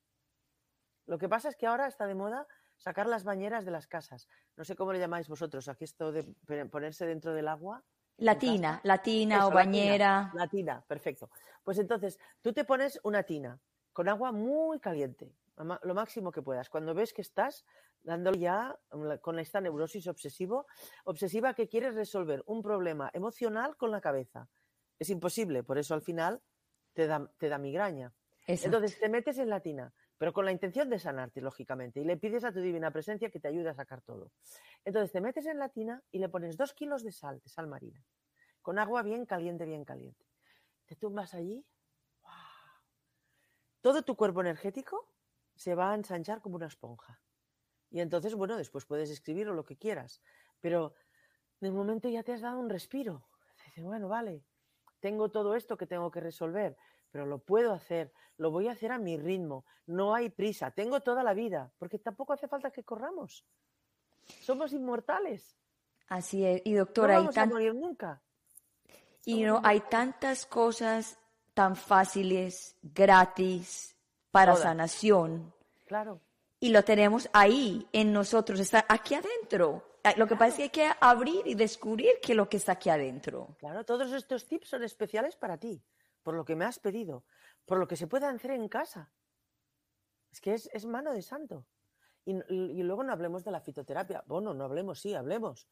Lo que pasa es que ahora está de moda sacar las bañeras de las casas. No sé cómo le llamáis vosotros, aquí esto de ponerse dentro del agua. Latina, latina o bañera. Latina, perfecto. Pues entonces, tú te pones una tina con agua muy caliente, lo máximo que puedas. Cuando ves que estás dándole ya con esta neurosis obsesivo, obsesiva que quieres resolver un problema emocional con la cabeza. Es imposible, por eso al final te da, te da migraña. Entonces te metes en la tina pero con la intención de sanarte, lógicamente, y le pides a tu divina presencia que te ayude a sacar todo. Entonces te metes en la tina y le pones dos kilos de sal, de sal marina, con agua bien caliente, bien caliente. Te tumbas allí, todo tu cuerpo energético se va a ensanchar como una esponja. Y entonces, bueno, después puedes escribir o lo que quieras, pero de momento ya te has dado un respiro. Dices, bueno, vale, tengo todo esto que tengo que resolver, pero lo puedo hacer, lo voy a hacer a mi ritmo, no hay prisa, tengo toda la vida, porque tampoco hace falta que corramos. Somos inmortales. Así es, y doctora, no vamos a morir nunca. Y no hay tantas cosas tan fáciles, gratis, para sanación. Claro. Y lo tenemos ahí, en nosotros, está aquí adentro. Lo que pasa es que hay que abrir y descubrir qué es lo que está aquí adentro. Claro, todos estos tips son especiales para ti por lo que me has pedido, por lo que se puede hacer en casa. Es que es, mano de santo. Y, luego no hablemos de la fitoterapia. Bueno, no hablemos, sí, hablemos.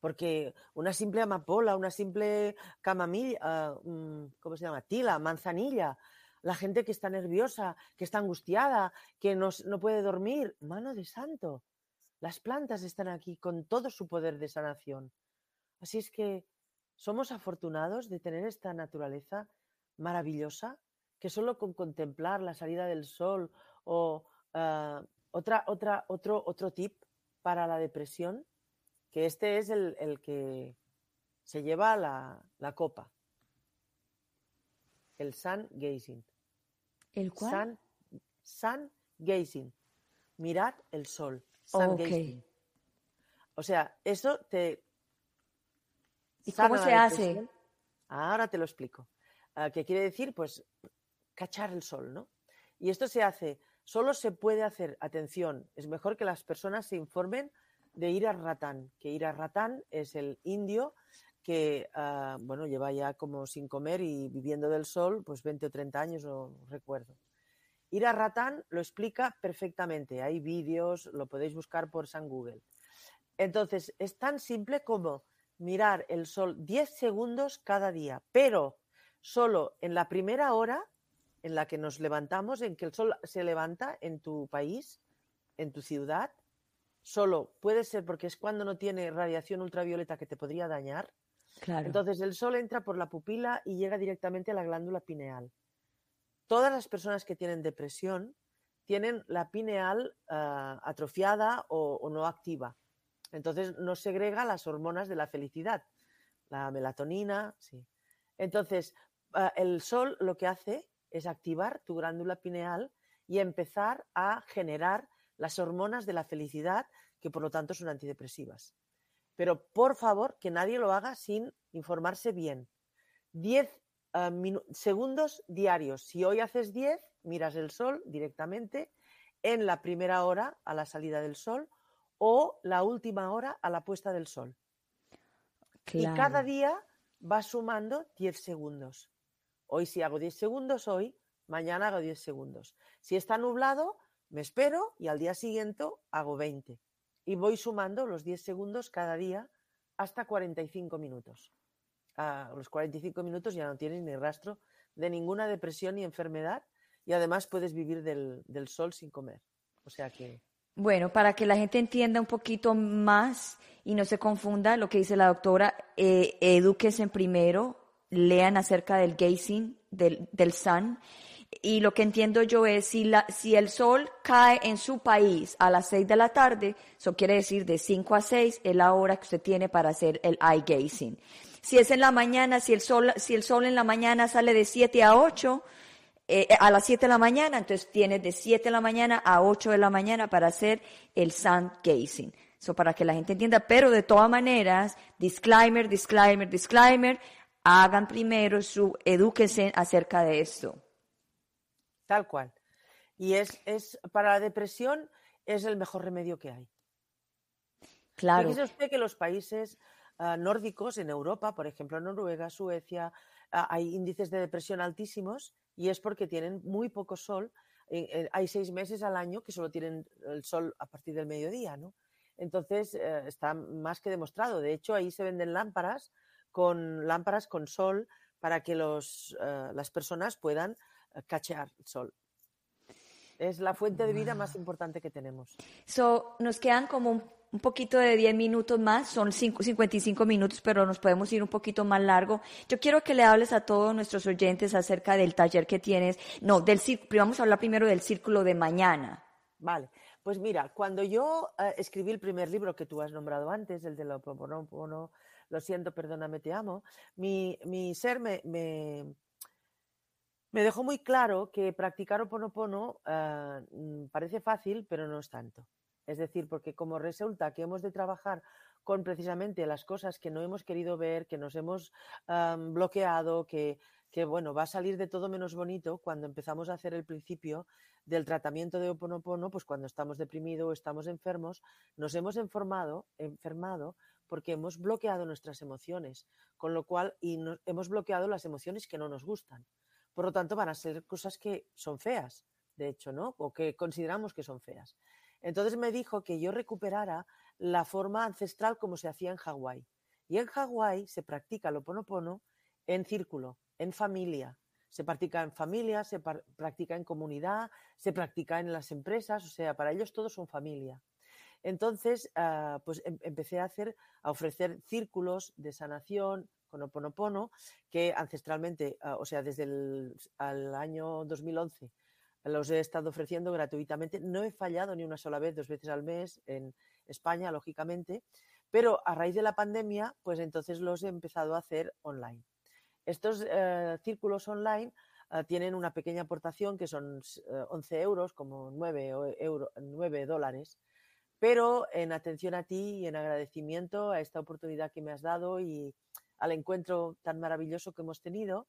Porque una simple amapola, una simple camamilla, ah, mm, ¿cómo se llama? Tila, manzanilla, la gente que está nerviosa, que está angustiada, que no puede dormir, mano de santo. Las plantas están aquí con todo su poder de sanación. Así es que somos afortunados de tener esta naturaleza maravillosa que solo con contemplar la salida del sol o ah, otra, otra, otro, otro tip para la depresión, que este es el, que se lleva la, la, copa. El sun gazing. ¿El cuál? Sun, gazing. Mirad el sol. Sun gazing. O sea, eso te... ¿Y cómo se hace? Ahora te lo explico. Ah, que quiere decir, pues, cachar el sol, ¿no? Y esto se hace, solo se puede hacer, atención, es mejor que las personas se informen de ir a ratán, que ir a ratán es el indio que, ah, bueno, lleva ya como sin comer y viviendo del sol, pues 20 o 30 años, no recuerdo. Ir a ratán lo explica perfectamente, hay vídeos, lo podéis buscar por San Google. Entonces, es tan simple como mirar el sol 10 segundos cada día, pero solo en la primera hora en la que nos levantamos, en que el sol se levanta en tu país, en tu ciudad, solo puede ser porque es cuando no tiene radiación ultravioleta que te podría dañar. Entonces el sol entra por la pupila y llega directamente a la glándula pineal. Todas las personas que tienen depresión tienen la pineal ah, atrofiada o, o, no activa. Entonces no segrega las hormonas de la felicidad, la melatonina, sí. Entonces, el sol lo que hace es activar tu glándula pineal y empezar a generar las hormonas de la felicidad, que por lo tanto son antidepresivas. Pero por favor, que nadie lo haga sin informarse bien. 10 ah, segundos diarios. Si hoy haces 10, miras el sol directamente en la primera hora a la salida del sol o la última hora a la puesta del sol. Y cada día vas sumando 10 segundos. Hoy si hago 10 segundos, hoy, mañana hago 10 segundos. Si está nublado, me espero y al día siguiente hago 20. y voy sumando los 10 segundos cada día hasta 45 minutos. A los 45 minutos ya no tienes ni rastro de ninguna depresión ni enfermedad y además puedes vivir del, sol sin comer. O sea que... Bueno, para que la gente entienda un poquito más y no se confunda lo que dice la doctora, eh, en primero, lean acerca del gazing, del, del sun. Y lo que entiendo yo es si, la, si el sol cae en su país a las 6 de la tarde, eso quiere decir de 5 a 6 es la hora que usted tiene para hacer el eye gazing. Si es en la mañana, si el sol, si el sol en la mañana sale de 7 a 8, eh, a las 7 de la mañana, entonces tiene de 7 de la mañana a 8 de la mañana para hacer el sun gazing. Eso para que la gente entienda, pero de todas maneras, disclaimer, disclaimer, disclaimer, hagan primero su, edúquense acerca de esto. Tal cual. Y es, es para la depresión es el mejor remedio que hay. Claro. Fíjese usted que los países ah, nórdicos en Europa, por ejemplo Noruega, Suecia, ah, hay índices de depresión altísimos y es porque tienen muy poco sol. Eh, eh, hay seis meses al año que solo tienen el sol a partir del mediodía, ¿no? Entonces eh, está más que demostrado. De hecho, ahí se venden lámparas con lámparas con sol para que los, las personas puedan cachear el sol. Es la fuente de vida más importante que tenemos. So, nos quedan como un, poquito de 10 minutos más, son 55 minutos, pero nos podemos ir un poquito más largo. Yo quiero que le hables a todos nuestros oyentes acerca del taller que tienes. No, del vamos a hablar primero del círculo de mañana. Vale, pues mira, cuando yo eh, escribí el primer libro que tú has nombrado antes, el de lo, lo siento, perdóname, te amo, mi, mi ser me, me me dejó muy claro que practicar Oponopono uh, parece fácil, pero no es tanto. Es decir, porque como resulta que hemos de trabajar con precisamente las cosas que no hemos querido ver, que nos hemos bloqueado, que, que, bueno, va a salir de todo menos bonito cuando empezamos a hacer el principio del tratamiento de Oponopono, pues cuando estamos deprimidos o estamos enfermos, nos hemos enfermado, enfermado porque hemos bloqueado nuestras emociones, con lo cual, y hemos bloqueado las emociones que no nos gustan. Por lo tanto, van a ser cosas que son feas, de hecho, ¿no? O que consideramos que son feas. Entonces me dijo que yo recuperara la forma ancestral como se hacía en Hawái. Y en Hawái se practica el oponopono en círculo, en familia. Se practica en familia, se practica en comunidad, se practica en las empresas, o sea, para ellos todos son familia. Entonces, ah, pues em-, empecé a hacer, a ofrecer círculos de sanación, con Oponopono, que ancestralmente, ah, o sea, desde el año 2011 los he estado ofreciendo gratuitamente. No he fallado ni una sola vez, dos veces al mes en España, lógicamente, pero a raíz de la pandemia, pues entonces los he empezado a hacer online. Estos eh, círculos online ah, tienen una pequeña aportación que son 11 eh, euros, como 9, 9 dólares, pero en atención a ti y en agradecimiento a esta oportunidad que me has dado y al encuentro tan maravilloso que hemos tenido.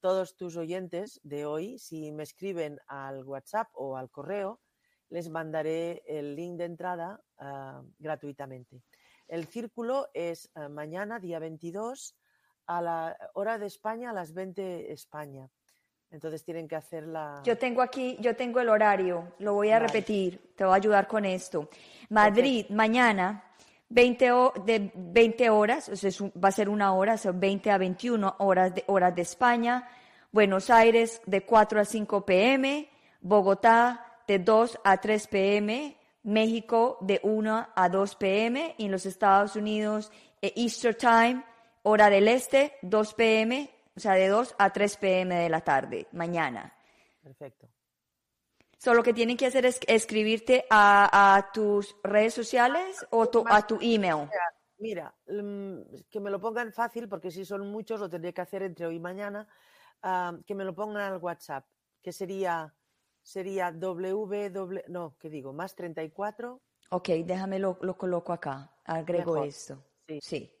Todos tus oyentes de hoy, si me escriben al WhatsApp o al correo, les mandaré el link de entrada ah, gratuitamente. El círculo es ah, mañana, día 22, a la hora de España, a las 20 España. Entonces tienen que hacer la... Yo tengo aquí, yo tengo el horario, lo voy a repetir, te voy a ayudar con esto. Madrid, mañana, 20, de 20 horas, o sea, va a ser una hora, son 20 a 21 horas de, horas de España. Buenos Aires de 4 a 5 pm, Bogotá de 2 a 3 pm, México de 1 a 2 pm y en los Estados Unidos eh, Easter Time, hora del este, 2 pm, o sea, de 2 a 3 pm de la tarde, mañana. Perfecto. Solo lo que tienen que hacer es escribirte a, tus redes sociales o a tu email. Mira, mm, que me lo pongan fácil, porque si son muchos lo tendré que hacer entre hoy y mañana. que me lo pongan al WhatsApp, que sería, sería www, no, ¿qué digo? Más 34. Ok, déjame lo, lo coloco acá, agrego esto. Sí. sí.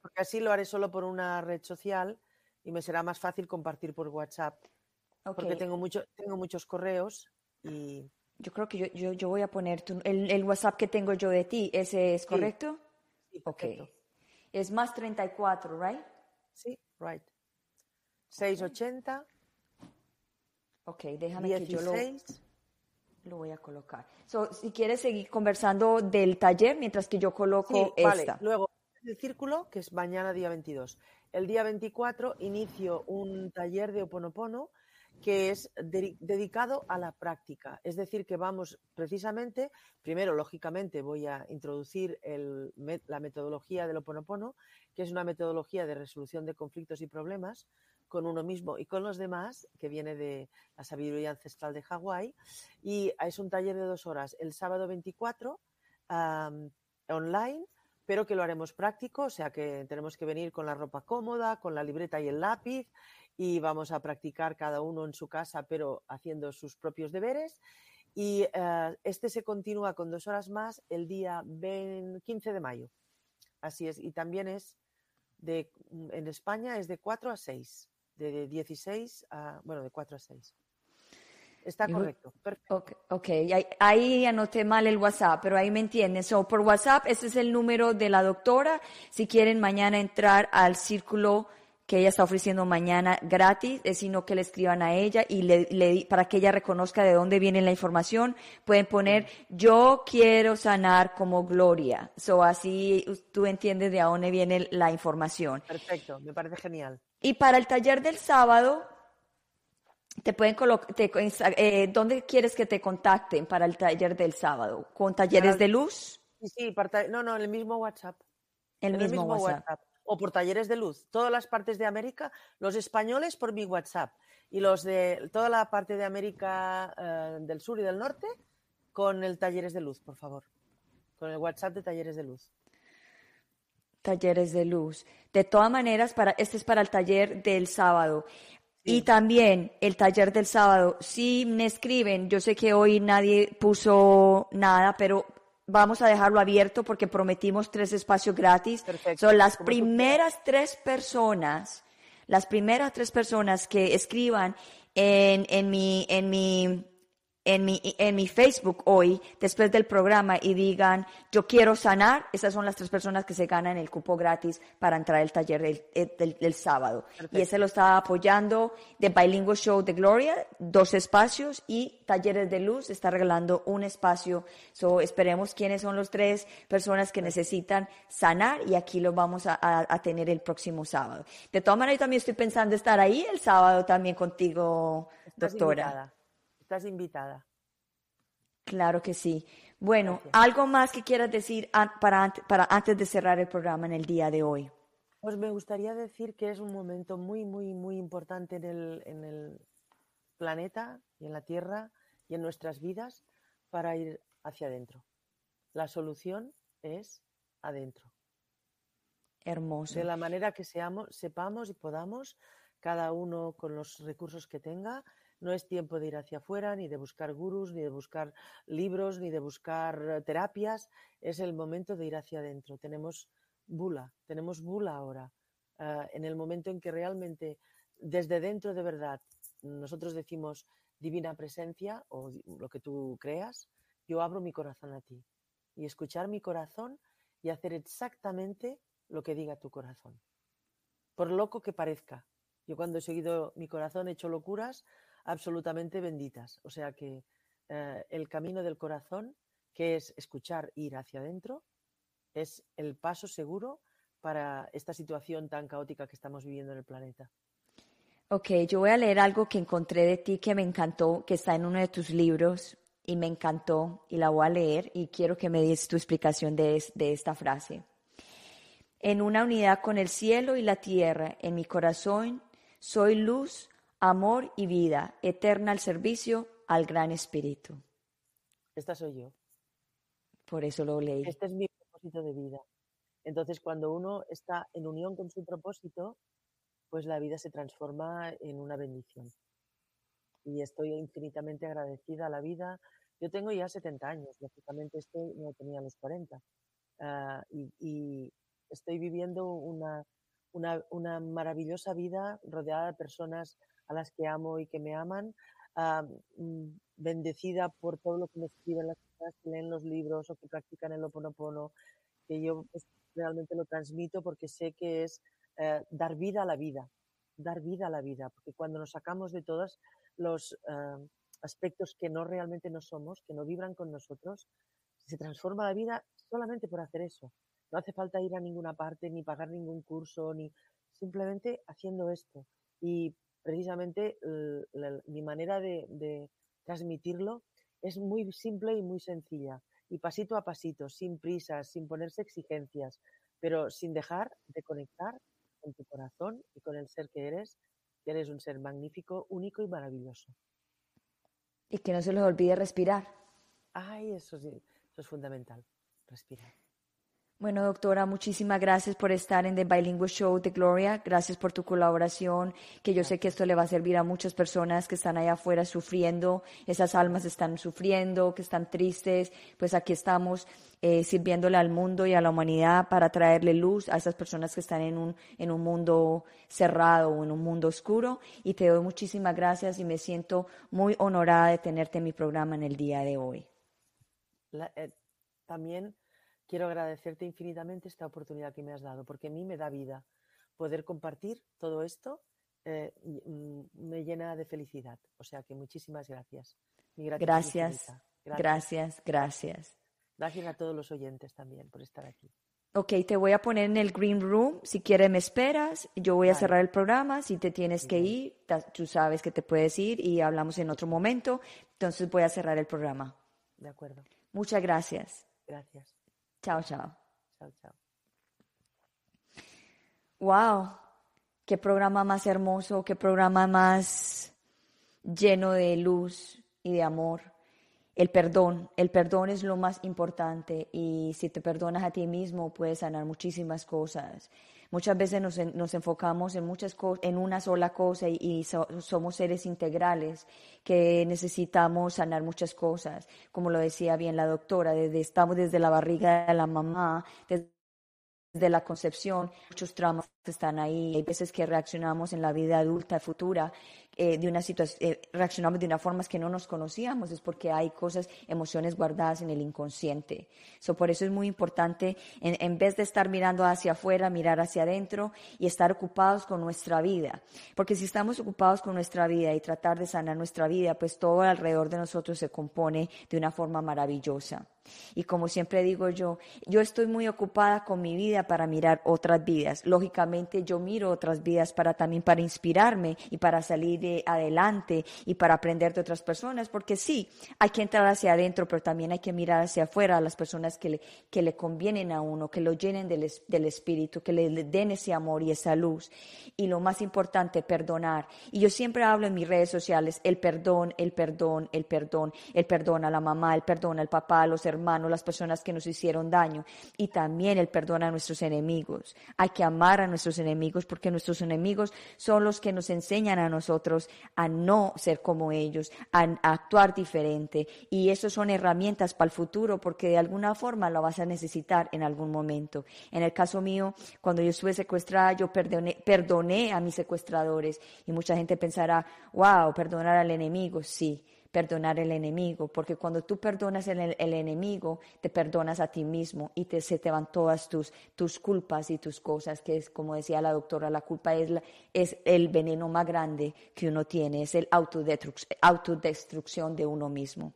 Porque así lo haré solo por una red social y me será más fácil compartir por WhatsApp. Porque tengo, mucho, tengo muchos correos yo creo que yo, yo, voy a poner el, el, WhatsApp que tengo yo de ti, ¿ese es correcto? Sí, ok. Es más 34, ¿right? Sí, right. 680. Ok, déjame que yo lo... lo voy a colocar. si quieres seguir conversando del taller mientras que yo coloco esta. Luego, el círculo, que es mañana día 22. El día 24 inicio un taller de Oponopono que es dedicado a la práctica. Es decir, que vamos precisamente, primero, lógicamente, voy a introducir la metodología del Oponopono, que es una metodología de resolución de conflictos y problemas con uno mismo y con los demás, que viene de la sabiduría ancestral de Hawái. Y es un taller de dos horas, el sábado 24, online, pero que lo haremos práctico, o sea que tenemos que venir con la ropa cómoda, con la libreta y el lápiz y vamos a practicar cada uno en su casa, pero haciendo sus propios deberes. Y eh, este se continúa con dos horas más el día 15 de mayo. Así es. Y también es de, en España es de 4 a 6, de 16 a, bueno, de 4 a 6. Está correcto. Perfecto. Ok, Ahí, anoté mal el WhatsApp, pero ahí me entienden. So, por WhatsApp, este es el número de la doctora. Si quieren mañana entrar al círculo que ella está ofreciendo mañana gratis, es sino que le escriban a ella y le, para que ella reconozca de dónde viene la información, pueden poner yo quiero sanar como Gloria. So así tú entiendes de dónde viene la información. Perfecto, me parece genial. Y para el taller del sábado, te pueden colocar, eh, ¿dónde quieres que te contacten para el taller del sábado? ¿Con talleres de luz? Sí, sí, no, no, en el mismo WhatsApp. El, mismo, WhatsApp. O por talleres de luz. Todas las partes de América, los españoles por mi WhatsApp y los de toda la parte de América eh, del sur y del norte con el talleres de luz, por favor. Con el WhatsApp de talleres de luz talleres de luz. De todas maneras, para, este es para el taller del sábado. Y también el taller del sábado, si me escriben, yo sé que hoy nadie puso nada, pero vamos a dejarlo abierto porque prometimos tres espacios gratis. Son las primeras tres personas, las primeras tres personas que escriban en, en mi, en mi en mi, en mi Facebook hoy, después del programa, y digan, yo quiero sanar, esas son las tres personas que se ganan el cupo gratis para entrar al taller del, del, sábado. Y ese lo está apoyando The Bilingual Show de Gloria, dos espacios, y Talleres de Luz está regalando un espacio. So, esperemos quiénes son los tres personas que necesitan sanar, y aquí lo vamos a, a, tener el próximo sábado. De todas maneras, yo también estoy pensando estar ahí el sábado también contigo, doctora. Estás invitada. Claro que sí. Bueno, ¿algo más que quieras decir para, para antes de cerrar el programa en el día de hoy? Pues me gustaría decir que es un momento muy, muy, muy importante en el, en el planeta y en la Tierra y en nuestras vidas para ir hacia adentro. La solución es adentro. Hermoso. De la manera que seamos, sepamos y podamos, cada uno con los recursos que tenga, no es tiempo de ir hacia afuera, ni de buscar gurús, ni de buscar libros, ni de buscar terapias. Es el momento de ir hacia adentro. Tenemos bula, tenemos bula ahora. Eh, en el momento en que realmente desde dentro de verdad nosotros decimos divina presencia o lo que tú creas, yo abro mi corazón a ti. Y escuchar mi corazón y hacer exactamente lo que diga tu corazón. Por loco que parezca. Yo cuando he seguido mi corazón he hecho locuras, absolutamente benditas. O sea que eh, el camino del corazón, que es escuchar, ir hacia adentro, es el paso seguro para esta situación tan caótica que estamos viviendo en el planeta. Ok, yo voy a leer algo que encontré de ti que me encantó, que está en uno de tus libros y me encantó y la voy a leer y quiero que me des tu explicación de, de esta frase. En una unidad con el cielo y la tierra, en mi corazón, soy luz, amor y vida eterna al servicio al Gran Espíritu. Esta soy yo. Por eso lo leí. Este es mi propósito de vida. Entonces, cuando uno está en unión con su propósito, pues la vida se transforma en una bendición. Y estoy infinitamente agradecida a la vida. Yo tengo ya 70 años, lógicamente este no tenía los 40. Ah, y estoy viviendo una, una, una maravillosa vida rodeada de personas a las que amo y que me aman, mm, bendecida por todo lo que me escriben las personas que leen los libros o que practican el Oponopono, que yo pues, realmente lo transmito porque sé que es eh, dar vida a la vida, dar vida a la vida, porque cuando nos sacamos de todos los, aspectos que no realmente no somos, que no vibran con nosotros, se transforma la vida solamente por hacer eso. No hace falta ir a ninguna parte, ni pagar ningún curso, ni simplemente haciendo esto. Y precisamente mi manera de, transmitirlo es muy simple y muy sencilla. Y pasito a pasito, sin prisas, sin ponerse exigencias, pero sin dejar de conectar con tu corazón y con el ser que eres, que eres un ser magnífico, único y maravilloso. Y que no se les olvide respirar. Ay, eso sí, eso es fundamental, respirar. Bueno, doctora, muchísimas gracias por estar en The Bilingual Show de Gloria. Gracias por tu colaboración, que yo sé que esto le va a servir a muchas personas que están allá afuera sufriendo, esas almas están sufriendo, que están tristes. Pues aquí estamos eh, sirviéndole al mundo y a la humanidad para traerle luz a esas personas que están en un, en un mundo cerrado o en un mundo oscuro. Y te doy muchísimas gracias y me siento muy honorada de tenerte en mi programa en el día de hoy. Eh, también quiero agradecerte infinitamente esta oportunidad que me has dado, porque a mí me da vida. Poder compartir todo esto eh, mm, me llena de felicidad. O sea que muchísimas gracias. gracias, gracias, gracias. Gracias a todos los oyentes también por estar aquí. Ok, te voy a poner en el green room. Si quieres, me esperas. Yo voy a cerrar el programa. Si te tienes que ir, tú sabes que te puedes ir y hablamos en otro momento. Entonces voy a cerrar el programa. De acuerdo. Muchas gracias. Gracias. Chao, chao. Chao, chao. Wow, qué programa más hermoso, qué programa más lleno de luz y de amor. El perdón, el perdón es lo más importante y si te perdonas a ti mismo puedes sanar muchísimas cosas. Muchas veces nos, nos enfocamos en, muchas en una sola cosa y, somos seres integrales que necesitamos sanar muchas cosas. Como lo decía bien la doctora, desde, estamos desde la barriga de la mamá, desde la concepción, muchos traumas están ahí. Hay veces que reaccionamos en la vida adulta, futura, eh, de una situación, eh, reaccionamos de una forma que no nos conocíamos, es porque hay cosas, emociones guardadas en el inconsciente. So, por eso es muy importante, en, en vez de estar mirando hacia afuera, mirar hacia adentro y estar ocupados con nuestra vida. Porque si estamos ocupados con nuestra vida y tratar de sanar nuestra vida, pues todo alrededor de nosotros se compone de una forma maravillosa. Y como siempre digo yo, yo estoy muy ocupada con mi vida para mirar otras vidas. Lógicamente yo miro otras vidas para también para inspirarme y para salir adelante y para aprender de otras personas, porque sí, hay que entrar hacia adentro, pero también hay que mirar hacia afuera a las personas que le, que le convienen a uno, que lo llenen del, del espíritu, que le den ese amor y esa luz. Y lo más importante, perdonar. Y yo siempre hablo en mis redes sociales, el perdón, el perdón, el perdón, el perdón a la mamá, el perdón al papá, a los hermanos, las personas que nos hicieron daño. Y también el perdón a nuestros enemigos. Hay que amar a nuestros enemigos porque nuestros enemigos son los que nos enseñan a nosotros a no ser como ellos, a, actuar diferente. Y eso son herramientas para el futuro porque de alguna forma lo vas a necesitar en algún momento. En el caso mío, cuando yo estuve secuestrada, yo perdoné, perdoné a mis secuestradores y mucha gente pensará, wow, perdonar al enemigo, sí perdonar el enemigo, porque cuando tú perdonas el, el enemigo, te perdonas a ti mismo y te, se te van todas tus, tus culpas y tus cosas, que es como decía la doctora, la culpa es, es el veneno más grande que uno tiene, es el autodestrucción de uno mismo.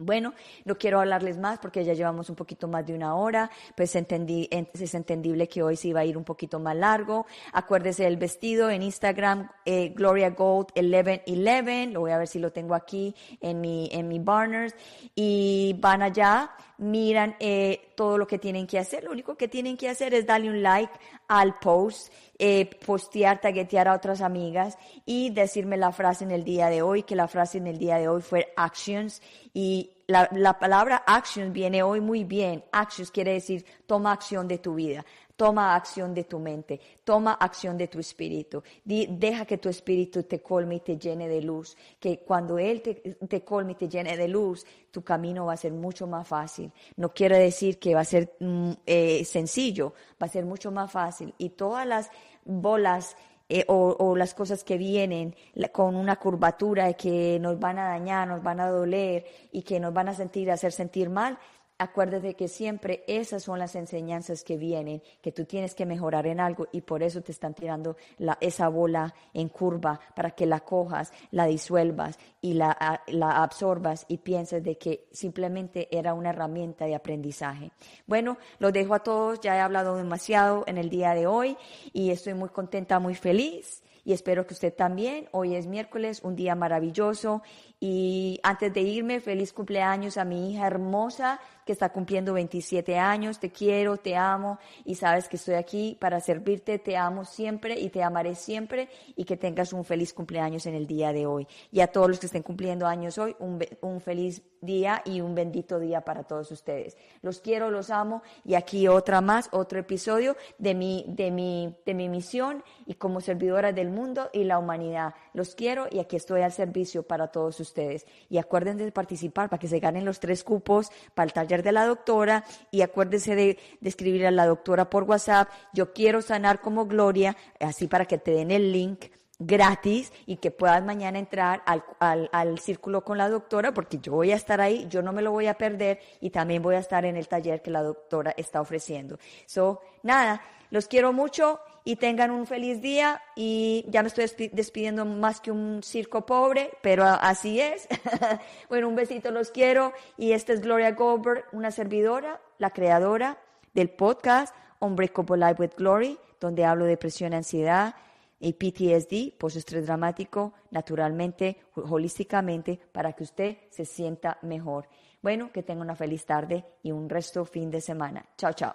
Bueno, no quiero hablarles más porque ya llevamos un poquito más de una hora, pues entendí, es entendible que hoy se iba a ir un poquito más largo. Acuérdese del vestido en Instagram, eh, Gloria Gold 1111, lo voy a ver si lo tengo aquí en mi, en mi banners, y van allá, miran eh, todo lo que tienen que hacer. Lo único que tienen que hacer es darle un like al post, eh, postear, taguetear a otras amigas y decirme la frase en el día de hoy, que la frase en el día de hoy fue actions y la, la palabra actions viene hoy muy bien. Actions quiere decir toma acción de tu vida. Toma acción de tu mente, toma acción de tu espíritu. deja que tu espíritu te colme y te llene de luz. Que cuando Él te, colme y te llene de luz, tu camino va a ser mucho más fácil. No quiere decir que va a ser mm, eh, sencillo, va a ser mucho más fácil. Y todas las bolas eh, o, las cosas que vienen con una curvatura que nos van a dañar, nos van a doler y que nos van a sentir, hacer sentir mal, acuérdate que siempre esas son las enseñanzas que vienen, que tú tienes que mejorar en algo y por eso te están tirando la, esa bola en curva para que la cojas, la disuelvas y la, la absorbas y pienses de que simplemente era una herramienta de aprendizaje. Bueno, los dejo a todos, ya he hablado demasiado en el día de hoy y estoy muy contenta, muy feliz y espero que usted también. Hoy es miércoles, un día maravilloso y antes de irme, feliz cumpleaños a mi hija hermosa que está cumpliendo 27 años. Te quiero, te amo y sabes que estoy aquí para servirte. Te amo siempre y te amaré siempre y que tengas un feliz cumpleaños en el día de hoy. Y a todos los que estén cumpliendo años hoy, un, un feliz día y un bendito día para todos ustedes. Los quiero, los amo y aquí otra más, otro episodio de mi, de mi, de mi misión y como servidora del mundo y la humanidad. Los quiero y aquí estoy al servicio para todos ustedes. Y acuérdense de participar para que se ganen los tres cupos para el taller de la doctora y acuérdense de, escribir a la doctora por WhatsApp, yo quiero sanar como Gloria, así para que te den el link gratis y que puedas mañana entrar al, al, al, círculo con la doctora porque yo voy a estar ahí, yo no me lo voy a perder y también voy a estar en el taller que la doctora está ofreciendo. So, nada, los quiero mucho y tengan un feliz día y ya me estoy despidiendo más que un circo pobre, pero así es. bueno, un besito, los quiero y esta es Gloria Goldberg, una servidora, la creadora del podcast Unbreakable Life with Glory, donde hablo de depresión, ansiedad y PTSD, post-estrés dramático, naturalmente, holísticamente, para que usted se sienta mejor. Bueno, que tenga una feliz tarde y un resto fin de semana. Chao, chao.